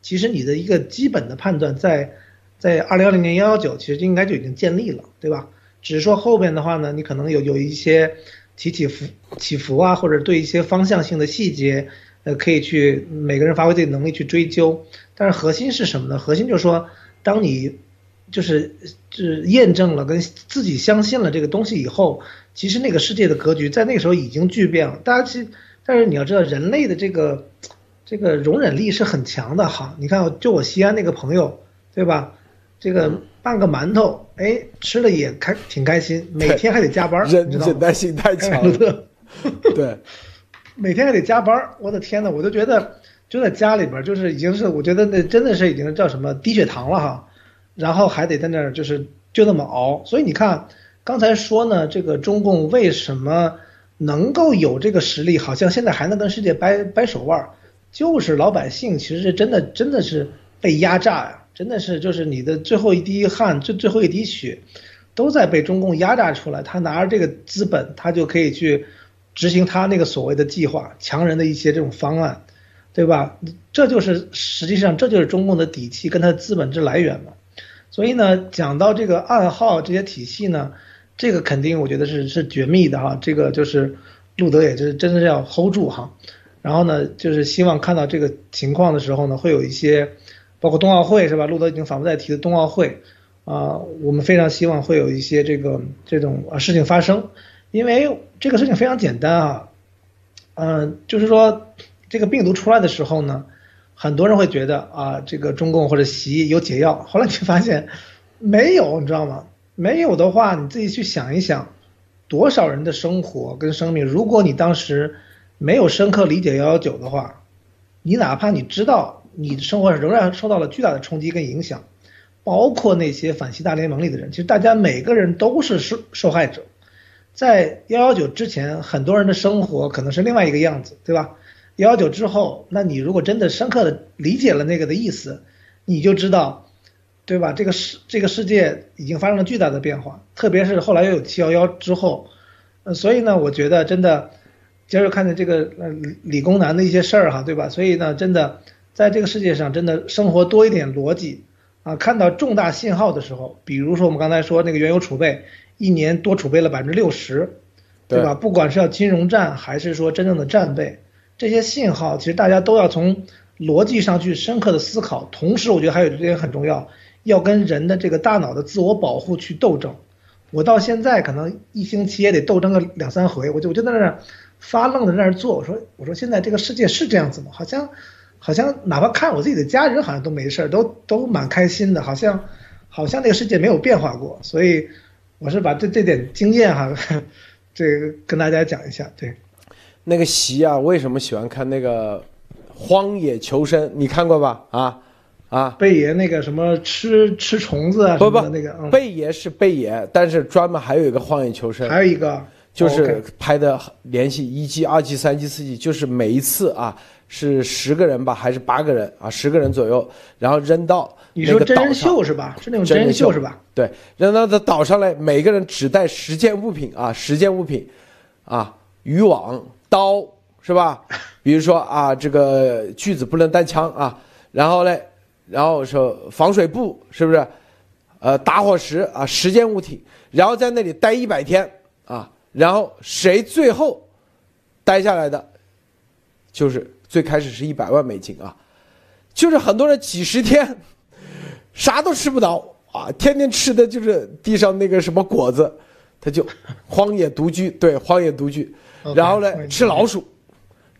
其实你的一个基本的判断在，在二零二零年幺幺九其实应该就已经建立了，对吧？只是说后边的话呢，你可能有有一些起起伏起伏啊，或者对一些方向性的细节，呃，可以去每个人发挥自己能力去追究。但是核心是什么呢？核心就是说，当你就是是验证了跟自己相信了这个东西以后。其实那个世界的格局在那个时候已经巨变了。大家其实，但是你要知道，人类的这个这个容忍力是很强的哈。你看，就我西安那个朋友，对吧？这个半个馒头，哎，吃了也开挺开心，每天还得加班，忍忍耐性太强了。对，每天还得加班，我的天呐，我都觉得就在家里边，就是已经是我觉得那真的是已经叫什么低血糖了哈。然后还得在那儿就是就那么熬，所以你看。刚才说呢，这个中共为什么能够有这个实力，好像现在还能跟世界掰掰手腕，就是老百姓其实真的真的是被压榨呀，真的是就是你的最后一滴汗，最最后一滴血，都在被中共压榨出来。他拿着这个资本，他就可以去执行他那个所谓的计划，强人的一些这种方案，对吧？这就是实际上这就是中共的底气跟他的资本之来源嘛。所以呢，讲到这个暗号这些体系呢。这个肯定我觉得是是绝密的哈，这个就是路德也就是真的是要 hold 住哈，然后呢就是希望看到这个情况的时候呢，会有一些包括冬奥会是吧？路德已经反复在提的冬奥会啊，我们非常希望会有一些这个这种啊事情发生，因为这个事情非常简单啊，嗯，就是说这个病毒出来的时候呢，很多人会觉得啊这个中共或者习有解药，后来你发现没有，你知道吗？没有的话，你自己去想一想，多少人的生活跟生命，如果你当时没有深刻理解幺幺九的话，你哪怕你知道你的生活仍然受到了巨大的冲击跟影响，包括那些反西大联盟里的人，其实大家每个人都是受受害者。在幺幺九之前，很多人的生活可能是另外一个样子，对吧？幺幺九之后，那你如果真的深刻的理解了那个的意思，你就知道。对吧？这个世这个世界已经发生了巨大的变化，特别是后来又有七幺幺之后，呃，所以呢，我觉得真的，今儿看见这个呃理工男的一些事儿哈，对吧？所以呢，真的在这个世界上，真的生活多一点逻辑啊，看到重大信号的时候，比如说我们刚才说那个原油储备，一年多储备了百分之六十，对吧？不管是要金融战，还是说真正的战备，这些信号其实大家都要从逻辑上去深刻的思考。同时，我觉得还有一点很重要，要跟人的这个大脑的自我保护去斗争。我到现在可能一星期也得斗争个两三回，我就我就在那儿发愣的在那儿做。我说我说现在这个世界是这样子吗？好像好像哪怕看我自己的家人好像都没事儿，都都蛮开心的，好像好像那个世界没有变化过。所以我是把这这点经验哈，这个跟大家讲一下。对，那个席啊，为什么喜欢看那个《荒野求生》？你看过吧？啊？啊，贝爷那个什么吃吃虫子啊什么的那个，贝爷是贝爷，但是专门还有一个荒野求生，还有一个就是拍的联系一季、二季、三季、四季，就是每一次啊是十个人吧，还是八个人啊，十个人左右，然后扔到你说真人秀是吧？是那种真人秀是吧？对，扔到的岛上来，每个人只带十件物品啊，十件物品，啊，渔网、刀是吧？比如说啊，这个锯子不能带枪啊，然后嘞。然后说防水布是不是？呃，打火石啊，十件物体，然后在那里待一百天啊，然后谁最后待下来的，就是最开始是一百万美金啊，就是很多人几十天啥都吃不着啊，天天吃的就是地上那个什么果子，他就荒野独居，对，荒野独居，然后呢吃老鼠，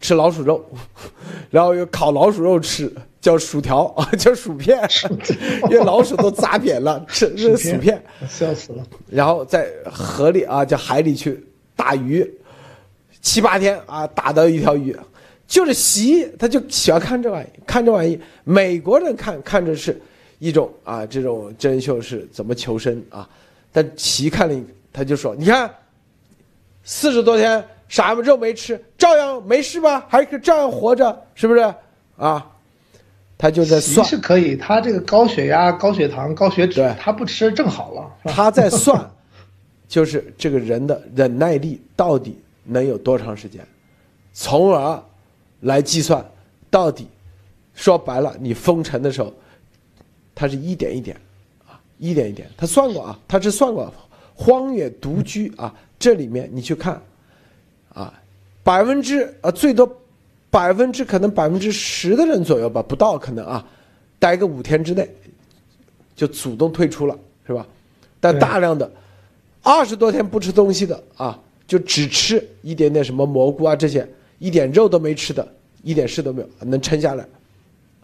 吃老鼠肉，然后又烤老鼠肉吃。叫薯条啊，叫薯片，因为老鼠都砸扁了，吃是薯片，笑死了。然后在河里啊，叫海里去打鱼，七八天啊，打到一条鱼，就是习，他就喜欢看这玩意，看这玩意。美国人看看着是一种啊，这种真人秀是怎么求生啊？但习看了，他就说：“你看，四十多天啥肉没吃，照样没事吧？还是照样活着，是不是啊？”他就在算是可以，他这个高血压、高血糖、高血脂，他不吃正好了。他在算，就是这个人的忍耐力到底能有多长时间，从而来计算到底。说白了，你封城的时候，他是一点一点啊，一点一点。他算过啊，他是算过荒野独居啊，这里面你去看啊，百分之啊最多。百分之可能百分之十的人左右吧，不到可能啊，待个五天之内，就主动退出了，是吧？但大量的二十多天不吃东西的啊，就只吃一点点什么蘑菇啊这些，一点肉都没吃的，一点事都没有，能撑下来，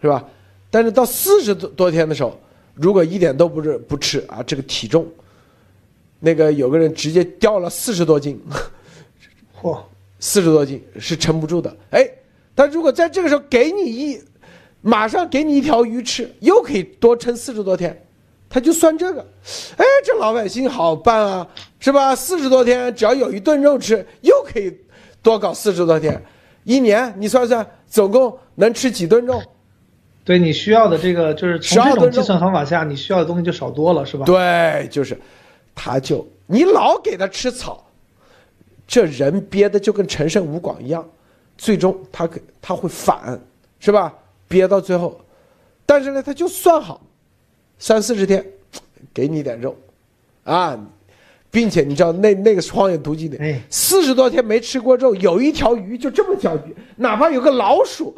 是吧？但是到四十多多天的时候，如果一点都不是不吃啊，这个体重，那个有个人直接掉了四十多斤，嚯，四十多斤是撑不住的，哎。但如果在这个时候给你一，马上给你一条鱼吃，又可以多撑四十多天，他就算这个，哎，这老百姓好办啊，是吧？四十多天只要有一顿肉吃，又可以多搞四十多天，一年你算算，总共能吃几吨肉？对你需要的这个就是从这种计算方法下，你需要的东西就少多了，是吧？对，就是，他就你老给他吃草，这人憋的就跟陈胜吴广一样。最终他可他会反，是吧？憋到最后，但是呢，他就算好，三四十天，给你点肉，啊，并且你知道那那个荒野毒鸡的，四十多天没吃过肉，有一条鱼就这么小鱼，哪怕有个老鼠，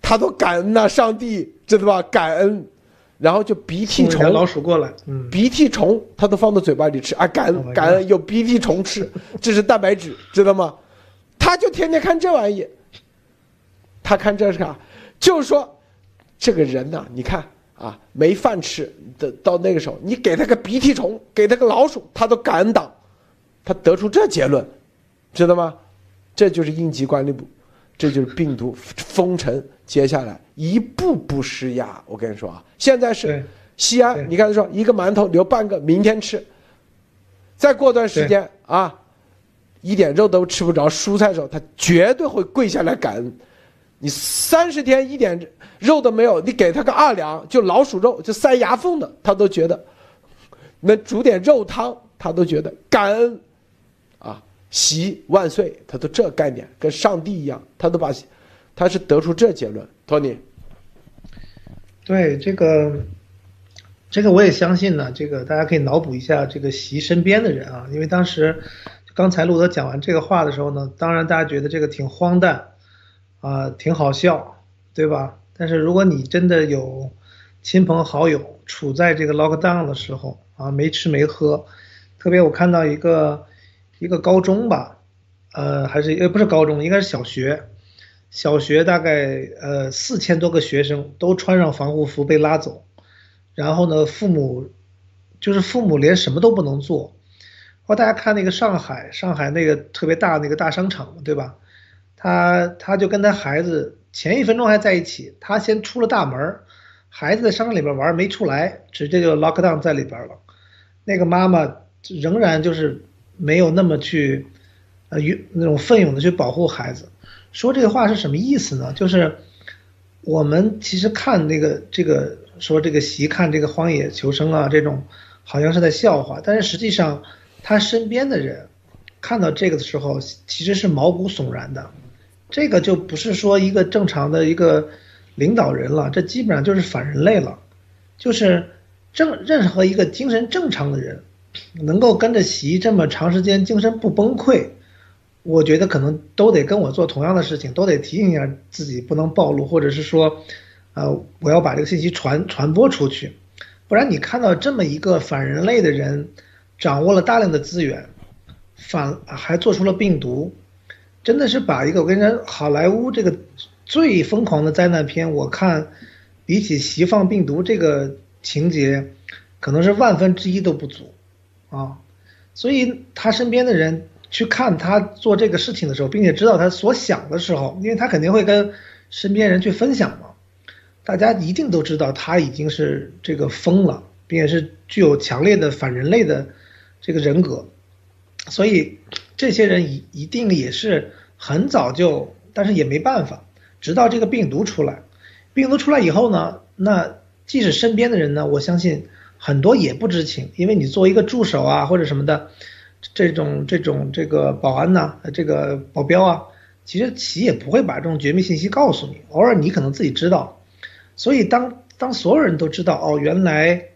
他都感恩呐，上帝知道吧？感恩，然后就鼻涕虫，老鼠过来，鼻涕虫他都放到嘴巴里吃啊，感恩感恩有鼻涕虫吃，这是蛋白质，知道吗？他就天天看这玩意。他看这是啥？就是说，这个人呐，你看啊，没饭吃的到那个时候，你给他个鼻涕虫，给他个老鼠，他都敢挡，他得出这结论，知道吗？这就是应急管理部，这就是病毒 封城，接下来一步步施压。我跟你说啊，现在是西安，你看说一个馒头留半个，明天吃，再过段时间啊，一点肉都吃不着，蔬菜的时候，他绝对会跪下来感恩。你三十天一点肉都没有，你给他个二两，就老鼠肉，就塞牙缝的，他都觉得能煮点肉汤，他都觉得感恩，啊，习万岁，他都这概念，跟上帝一样，他都把，他是得出这结论，托尼。对这个，这个我也相信呢。这个大家可以脑补一下这个习身边的人啊，因为当时刚才路德讲完这个话的时候呢，当然大家觉得这个挺荒诞啊，挺好笑，对吧？但是如果你真的有亲朋好友处在这个 lockdown 的时候啊，没吃没喝，特别我看到一个一个高中吧，呃，还是呃不是高中，应该是小学。小学大概呃四千多个学生都穿上防护服被拉走，然后呢，父母就是父母连什么都不能做。后大家看那个上海，上海那个特别大那个大商场，对吧？他他就跟他孩子前一分钟还在一起，他先出了大门，孩子在商场里边玩没出来，直接就 lock down 在里边了。那个妈妈仍然就是没有那么去呃那种奋勇的去保护孩子。说这个话是什么意思呢？就是我们其实看那个这个说这个习看这个荒野求生啊，这种好像是在笑话，但是实际上他身边的人看到这个的时候，其实是毛骨悚然的。这个就不是说一个正常的一个领导人了，这基本上就是反人类了。就是正任何一个精神正常的人，能够跟着习这么长时间精神不崩溃。我觉得可能都得跟我做同样的事情，都得提醒一下自己不能暴露，或者是说，呃，我要把这个信息传传播出去，不然你看到这么一个反人类的人，掌握了大量的资源，反还做出了病毒，真的是把一个我跟你说，好莱坞这个最疯狂的灾难片，我看比起习放病毒这个情节，可能是万分之一都不足，啊，所以他身边的人。去看他做这个事情的时候，并且知道他所想的时候，因为他肯定会跟身边人去分享嘛，大家一定都知道他已经是这个疯了，并且是具有强烈的反人类的这个人格，所以这些人一一定也是很早就，但是也没办法，直到这个病毒出来，病毒出来以后呢，那即使身边的人呢，我相信很多也不知情，因为你作为一个助手啊或者什么的。这种这种这个保安呐，这个保镖啊，其实企业不会把这种绝密信息告诉你，偶尔你可能自己知道。所以当当所有人都知道哦，原来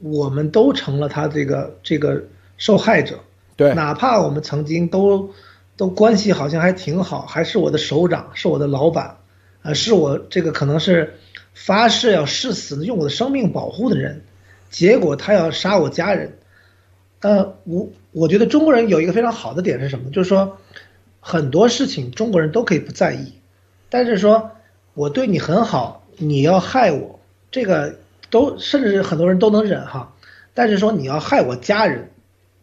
我们都成了他这个这个受害者，对，哪怕我们曾经都都关系好像还挺好，还是我的首长，是我的老板，啊，是我这个可能是发誓要誓死用我的生命保护的人，结果他要杀我家人。呃，我我觉得中国人有一个非常好的点是什么？就是说，很多事情中国人都可以不在意，但是说我对你很好，你要害我，这个都甚至很多人都能忍哈。但是说你要害我家人，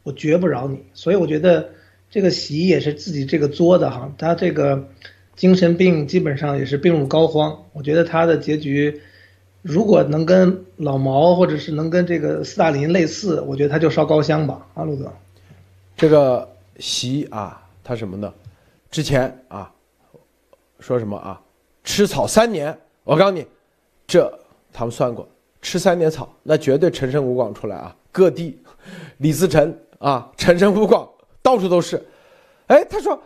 我绝不饶你。所以我觉得这个习也是自己这个作的哈，他这个精神病基本上也是病入膏肓。我觉得他的结局。如果能跟老毛或者是能跟这个斯大林类似，我觉得他就烧高香吧，啊，陆哥。这个习啊，他什么呢？之前啊，说什么啊？吃草三年，我告诉你，这他们算过，吃三年草，那绝对陈胜吴广出来啊，各地，李自成啊，陈胜吴广到处都是。哎，他说，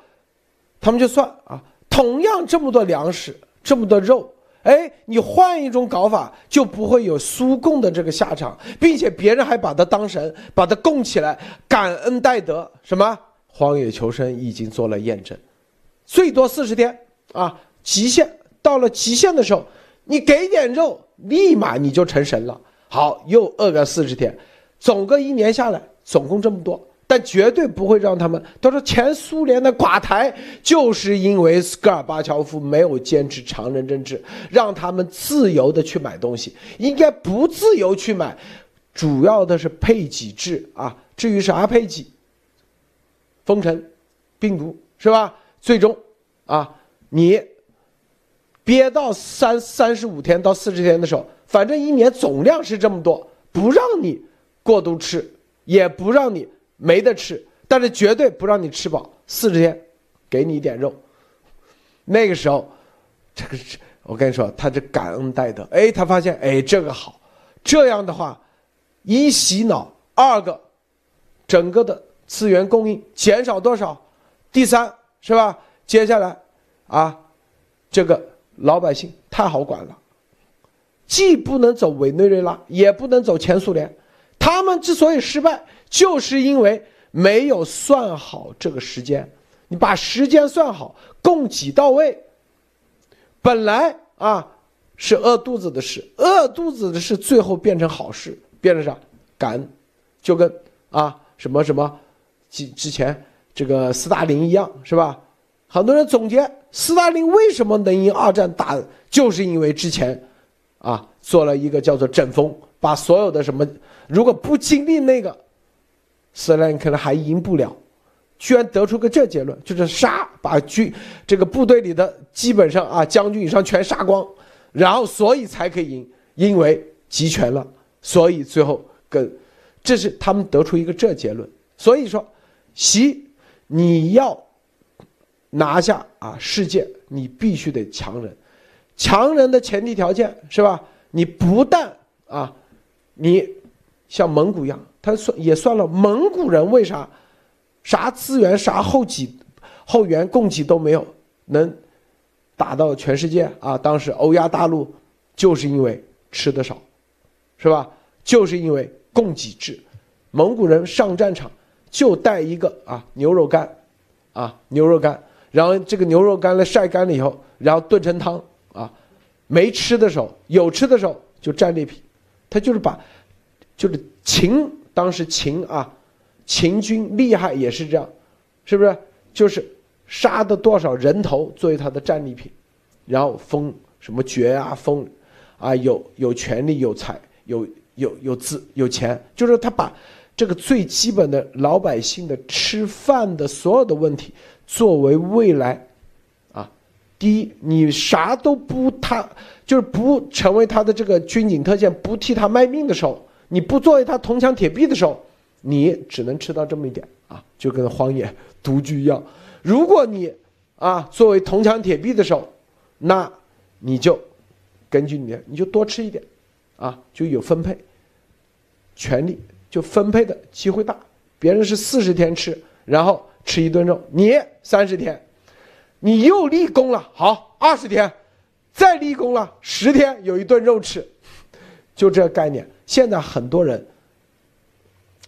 他们就算啊，同样这么多粮食，这么多肉。哎，你换一种搞法，就不会有苏共的这个下场，并且别人还把他当神，把他供起来，感恩戴德。什么？荒野求生已经做了验证，最多四十天啊，极限到了极限的时候，你给点肉，立马你就成神了。好，又饿个四十天，总个一年下来，总共这么多。但绝对不会让他们。他说，前苏联的垮台就是因为斯戈尔巴乔夫没有坚持常人政治，让他们自由的去买东西，应该不自由去买，主要的是配给制啊。至于啥配给，封城、病毒是吧？最终啊，你憋到三三十五天到四十天的时候，反正一年总量是这么多，不让你过度吃，也不让你。没得吃，但是绝对不让你吃饱。四十天，给你一点肉。那个时候，这个是我跟你说，他这感恩戴德。哎，他发现，哎，这个好。这样的话，一洗脑，二个，整个的资源供应减少多少？第三，是吧？接下来，啊，这个老百姓太好管了，既不能走委内瑞拉，也不能走前苏联。他们之所以失败，就是因为没有算好这个时间。你把时间算好，供给到位，本来啊是饿肚子的事，饿肚子的事最后变成好事，变成啥？感恩，就跟啊什么什么，之之前这个斯大林一样，是吧？很多人总结，斯大林为什么能赢二战打，就是因为之前，啊做了一个叫做阵风，把所有的什么，如果不经历那个，斯大林可能还赢不了。居然得出个这结论，就是杀把军这个部队里的基本上啊将军以上全杀光，然后所以才可以赢，因为集权了，所以最后跟，这是他们得出一个这结论。所以说，习你要拿下啊世界，你必须得强人，强人的前提条件是吧？你不但啊，你像蒙古一样，他算也算了，蒙古人为啥？啥资源、啥后给、后援供给都没有，能打到全世界啊！当时欧亚大陆就是因为吃的少，是吧？就是因为供给制，蒙古人上战场就带一个啊牛肉干，啊牛肉干，然后这个牛肉干了晒干了以后，然后炖成汤啊。没吃的时候，有吃的时候就战利品，他就是把，就是秦当时秦啊。秦军厉害也是这样，是不是？就是杀的多少人头作为他的战利品，然后封什么爵啊，封啊有有权利有财有有有资有钱，就是他把这个最基本的老百姓的吃饭的所有的问题作为未来，第一你啥都不他就是不成为他的这个军警特遣不替他卖命的时候，你不作为他铜墙铁壁的时候。你只能吃到这么一点啊，就跟荒野独居一样。如果你啊作为铜墙铁壁的时候，那你就根据你的，你就多吃一点，啊就有分配权利，就分配的机会大。别人是四十天吃，然后吃一顿肉，你三十天，你又立功了。好，二十天，再立功了，十天有一顿肉吃，就这概念。现在很多人。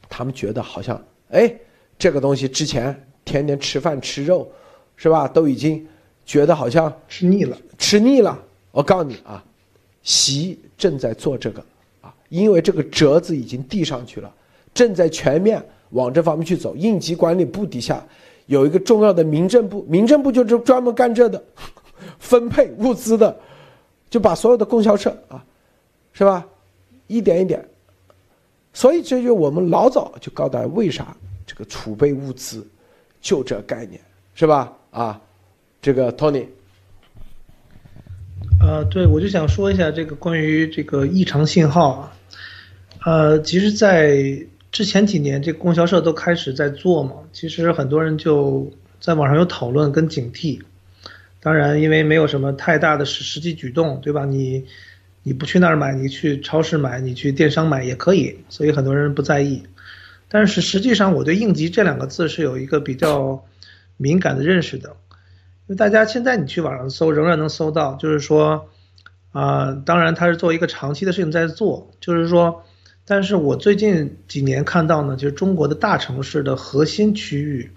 他们觉得好像，哎，这个东西之前天天吃饭吃肉，是吧？都已经觉得好像吃腻了，吃腻了。我告诉你啊，习正在做这个啊，因为这个折子已经递上去了，正在全面往这方面去走。应急管理部底下有一个重要的民政部，民政部就是专门干这的，分配物资的，就把所有的供销社啊，是吧？一点一点。所以，这就我们老早就告诉大家，为啥这个储备物资，就这概念，是吧？啊，这个 Tony，呃，对，我就想说一下这个关于这个异常信号啊，呃，其实，在之前几年，这供销社都开始在做嘛，其实很多人就在网上有讨论跟警惕，当然，因为没有什么太大的实实际举动，对吧？你。你不去那儿买，你去超市买，你去电商买也可以，所以很多人不在意。但是实际上，我对“应急”这两个字是有一个比较敏感的认识的，因为大家现在你去网上搜，仍然能搜到，就是说，啊，当然它是做一个长期的事情在做，就是说，但是我最近几年看到呢，就是中国的大城市的核心区域，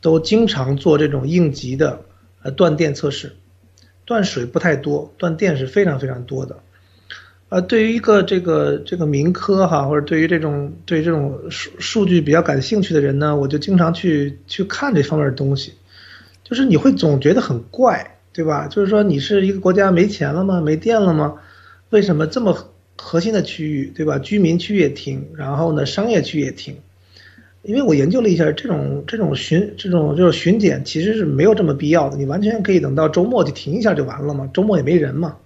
都经常做这种应急的呃断电测试，断水不太多，断电是非常非常多的。呃，对于一个这个这个民科哈，或者对于这种对这种数数据比较感兴趣的人呢，我就经常去去看这方面的东西，就是你会总觉得很怪，对吧？就是说你是一个国家没钱了吗？没电了吗？为什么这么核心的区域，对吧？居民区也停，然后呢，商业区也停，因为我研究了一下，这种这种巡这种就是巡检其实是没有这么必要的，你完全可以等到周末就停一下就完了嘛，周末也没人嘛。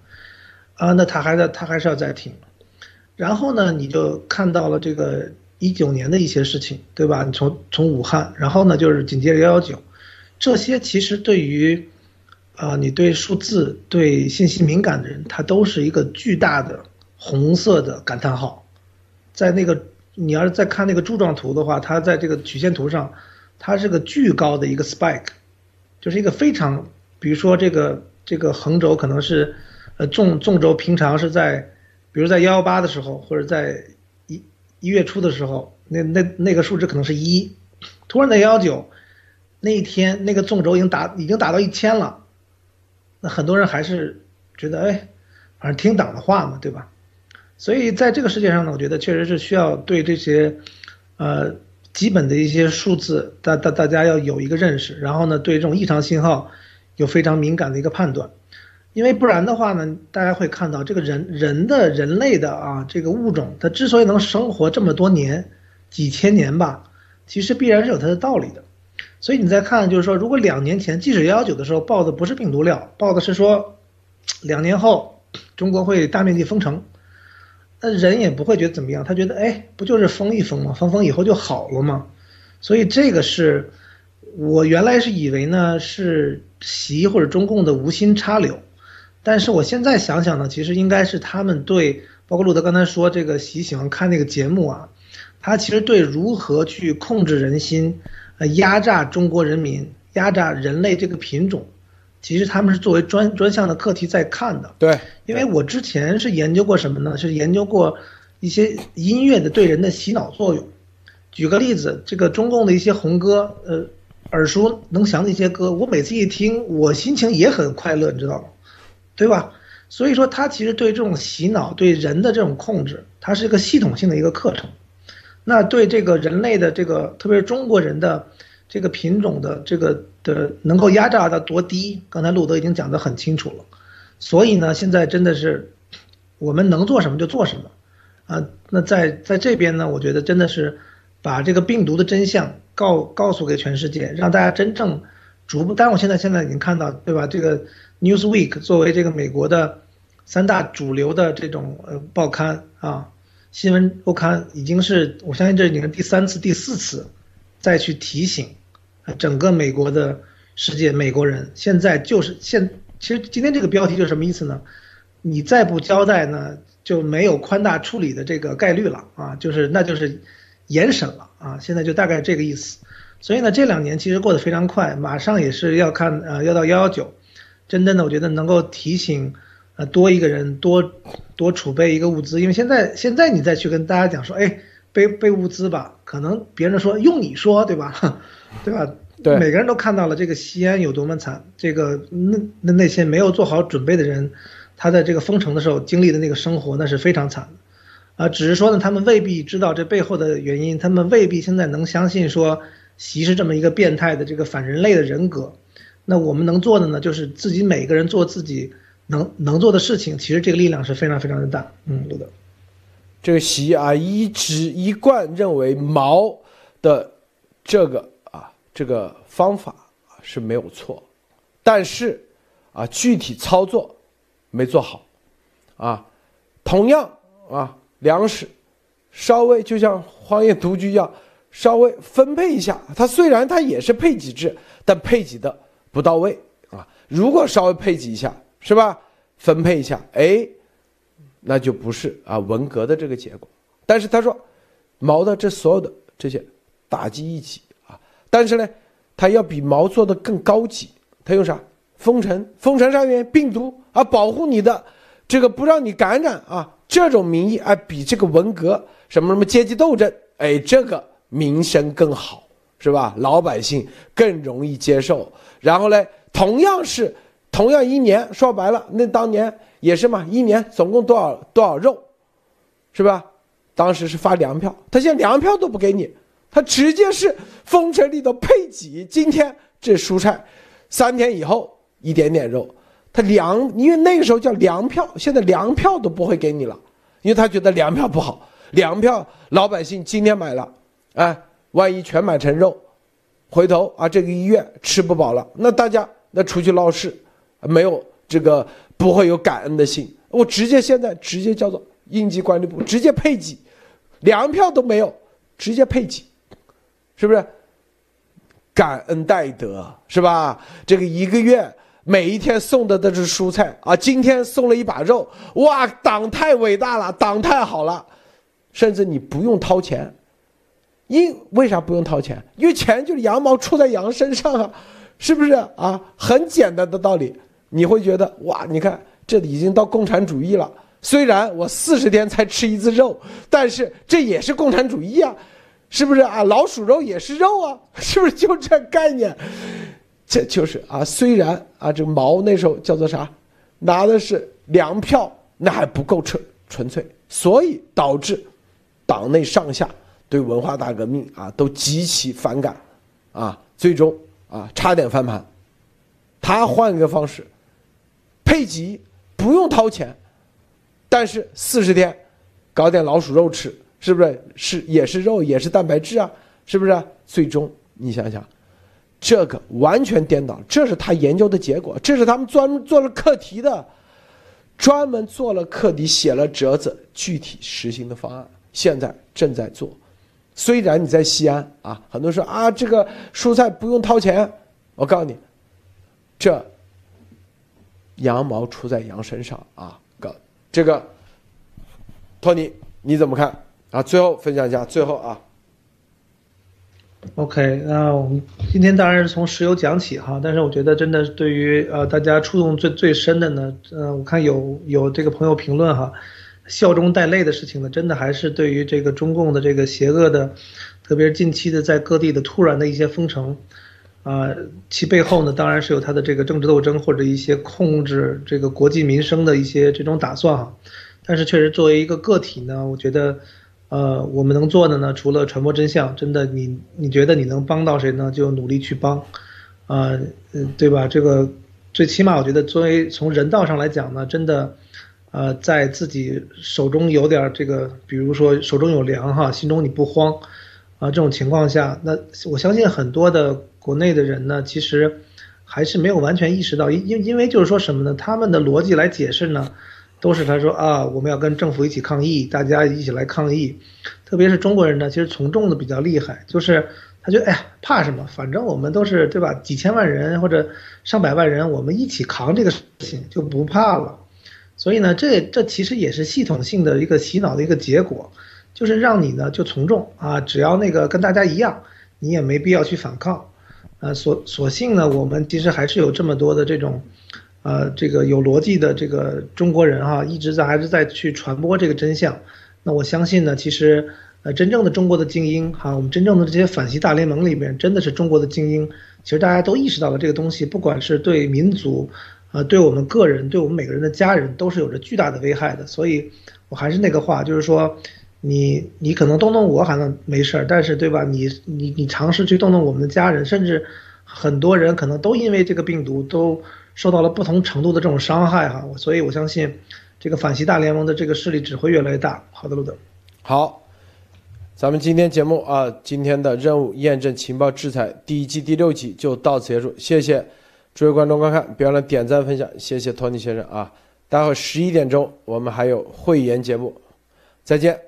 啊，那他还在，他还是要再停，然后呢，你就看到了这个一九年的一些事情，对吧？你从从武汉，然后呢，就是紧接着幺幺九，这些其实对于，啊，你对数字、对信息敏感的人，他都是一个巨大的红色的感叹号，在那个你要是再看那个柱状图的话，它在这个曲线图上，它是个巨高的一个 spike，就是一个非常，比如说这个这个横轴可能是。呃，纵纵轴平常是在比如在幺幺八的时候，或者在一一月初的时候，那那那个数值可能是一，突然在幺幺九那一天，那个纵轴已经达已经达到一千了，那很多人还是觉得哎，反正听党的话嘛，对吧？所以在这个世界上呢，我觉得确实是需要对这些，呃，基本的一些数字，大大大家要有一个认识，然后呢，对这种异常信号有非常敏感的一个判断，因为不然的话呢，大家会看到这个人人的人类的啊这个物种，它之所以能生活这么多年，几千年吧，其实必然是有它的道理的。所以你再看，就是说，如果两年前，即使幺幺九的时候报的不是病毒料，报的是说，两年后中国会大面积封城。那人也不会觉得怎么样，他觉得哎，不就是封一封吗？封封以后就好了吗？所以这个是我原来是以为呢是习或者中共的无心插柳，但是我现在想想呢，其实应该是他们对，包括路德刚才说这个习喜欢看那个节目啊，他其实对如何去控制人心，呃，压榨中国人民，压榨人类这个品种。其实他们是作为专专项的课题在看的，对，因为我之前是研究过什么呢？是研究过一些音乐的对人的洗脑作用。举个例子，这个中共的一些红歌，呃，耳熟能详的一些歌，我每次一听，我心情也很快乐，你知道吗？对吧？所以说，它其实对这种洗脑、对人的这种控制，它是一个系统性的一个课程。那对这个人类的这个，特别是中国人的这个品种的这个。的能够压榨到多低？刚才路德已经讲得很清楚了，所以呢，现在真的是我们能做什么就做什么，啊，那在在这边呢，我觉得真的是把这个病毒的真相告告诉给全世界，让大家真正逐步。当然，我现在现在已经看到，对吧？这个 Newsweek 作为这个美国的三大主流的这种呃报刊啊，新闻周刊，已经是我相信这已经是第三次、第四次再去提醒。整个美国的世界，美国人现在就是现，其实今天这个标题就是什么意思呢？你再不交代呢，就没有宽大处理的这个概率了啊，就是那就是严审了啊，现在就大概这个意思。所以呢，这两年其实过得非常快，马上也是要看呃要到幺幺九，真正的我觉得能够提醒呃多一个人多多储备一个物资，因为现在现在你再去跟大家讲说，哎备备物资吧，可能别人说用你说对吧？对吧？对，每个人都看到了这个西安有多么惨，这个那那那些没有做好准备的人，他在这个封城的时候经历的那个生活那是非常惨的，啊，只是说呢，他们未必知道这背后的原因，他们未必现在能相信说习是这么一个变态的这个反人类的人格。那我们能做的呢，就是自己每个人做自己能能做的事情，其实这个力量是非常非常的大。嗯，路德，这个习啊，一直一贯认为毛的这个啊。这个方法啊是没有错，但是啊具体操作没做好，啊，同样啊粮食稍微就像荒野独居一样，稍微分配一下，它虽然它也是配给制，但配给的不到位啊。如果稍微配给一下，是吧？分配一下，哎，那就不是啊文革的这个结果。但是他说，毛的这所有的这些打击一起啊。但是呢，他要比毛做的更高级。他用啥？封城，封城上面病毒啊，保护你的这个不让你感染啊，这种名义啊，比这个文革什么什么阶级斗争，哎，这个名声更好，是吧？老百姓更容易接受。然后呢，同样是同样一年，说白了，那当年也是嘛，一年总共多少多少肉，是吧？当时是发粮票，他现在粮票都不给你。他直接是封城里的配给，今天这蔬菜，三天以后一点点肉，他粮，因为那个时候叫粮票，现在粮票都不会给你了，因为他觉得粮票不好，粮票老百姓今天买了，哎，万一全买成肉，回头啊这个医院吃不饱了，那大家那出去闹事，没有这个不会有感恩的心，我直接现在直接叫做应急管理部直接配给，粮票都没有，直接配给。是不是？感恩戴德是吧？这个一个月每一天送的都是蔬菜啊，今天送了一把肉，哇！党太伟大了，党太好了，甚至你不用掏钱，因为啥不用掏钱？因为钱就是羊毛出在羊身上啊，是不是啊？很简单的道理，你会觉得哇，你看这已经到共产主义了，虽然我四十天才吃一次肉，但是这也是共产主义啊，是不是啊？老鼠肉也是肉啊，是不是就这概念？这就是啊，虽然啊，这毛那时候叫做啥，拿的是粮票，那还不够纯纯粹，所以导致党内上下对文化大革命啊都极其反感，啊，最终啊差点翻盘。他换一个方式，配给不用掏钱，但是四十天搞点老鼠肉吃，是不是是也是肉也是蛋白质啊？是不是？最终你想想。这个完全颠倒，这是他研究的结果，这是他们专门做了课题的，专门做了课题，写了折子，具体实行的方案，现在正在做。虽然你在西安啊，很多人说啊，这个蔬菜不用掏钱，我告诉你，这羊毛出在羊身上啊，哥这个，托尼你怎么看啊？最后分享一下，最后啊。OK，那我们今天当然是从石油讲起哈，但是我觉得真的对于呃大家触动最最深的呢，呃，我看有有这个朋友评论哈，笑中带泪的事情呢，真的还是对于这个中共的这个邪恶的，特别是近期的在各地的突然的一些封城，啊，其背后呢当然是有他的这个政治斗争或者一些控制这个国计民生的一些这种打算哈，但是确实作为一个个体呢，我觉得。呃，我们能做的呢，除了传播真相，真的，你你觉得你能帮到谁呢？就努力去帮，啊，嗯，对吧？这个最起码，我觉得作为从人道上来讲呢，真的，呃，在自己手中有点这个，比如说手中有粮哈，心中你不慌，啊，这种情况下，那我相信很多的国内的人呢，其实还是没有完全意识到，因因因为就是说什么呢？他们的逻辑来解释呢？都是他说啊，我们要跟政府一起抗议，大家一起来抗议。特别是中国人呢，其实从众的比较厉害，就是他觉得哎呀，怕什么？反正我们都是对吧？几千万人或者上百万人，我们一起扛这个事情就不怕了。所以呢，这这其实也是系统性的一个洗脑的一个结果，就是让你呢就从众啊，只要那个跟大家一样，你也没必要去反抗。呃，所所幸呢，我们其实还是有这么多的这种。呃，这个有逻辑的这个中国人哈，一直在还是在去传播这个真相。那我相信呢，其实呃，真正的中国的精英哈，我们真正的这些反西大联盟里面，真的是中国的精英。其实大家都意识到了这个东西，不管是对民族，呃，对我们个人，对我们每个人的家人，都是有着巨大的危害的。所以，我还是那个话，就是说，你你可能动动我可能没事儿，但是对吧？你你你尝试去动动我们的家人，甚至很多人可能都因为这个病毒都。受到了不同程度的这种伤害哈，所以我相信，这个反西大联盟的这个势力只会越来越大。好的，路德。好，咱们今天节目啊，今天的任务验证情报制裁第一季第六集就到此结束。谢谢诸位观众观看，别忘了点赞分享。谢谢托尼先生啊，待会十一点钟我们还有会员节目，再见。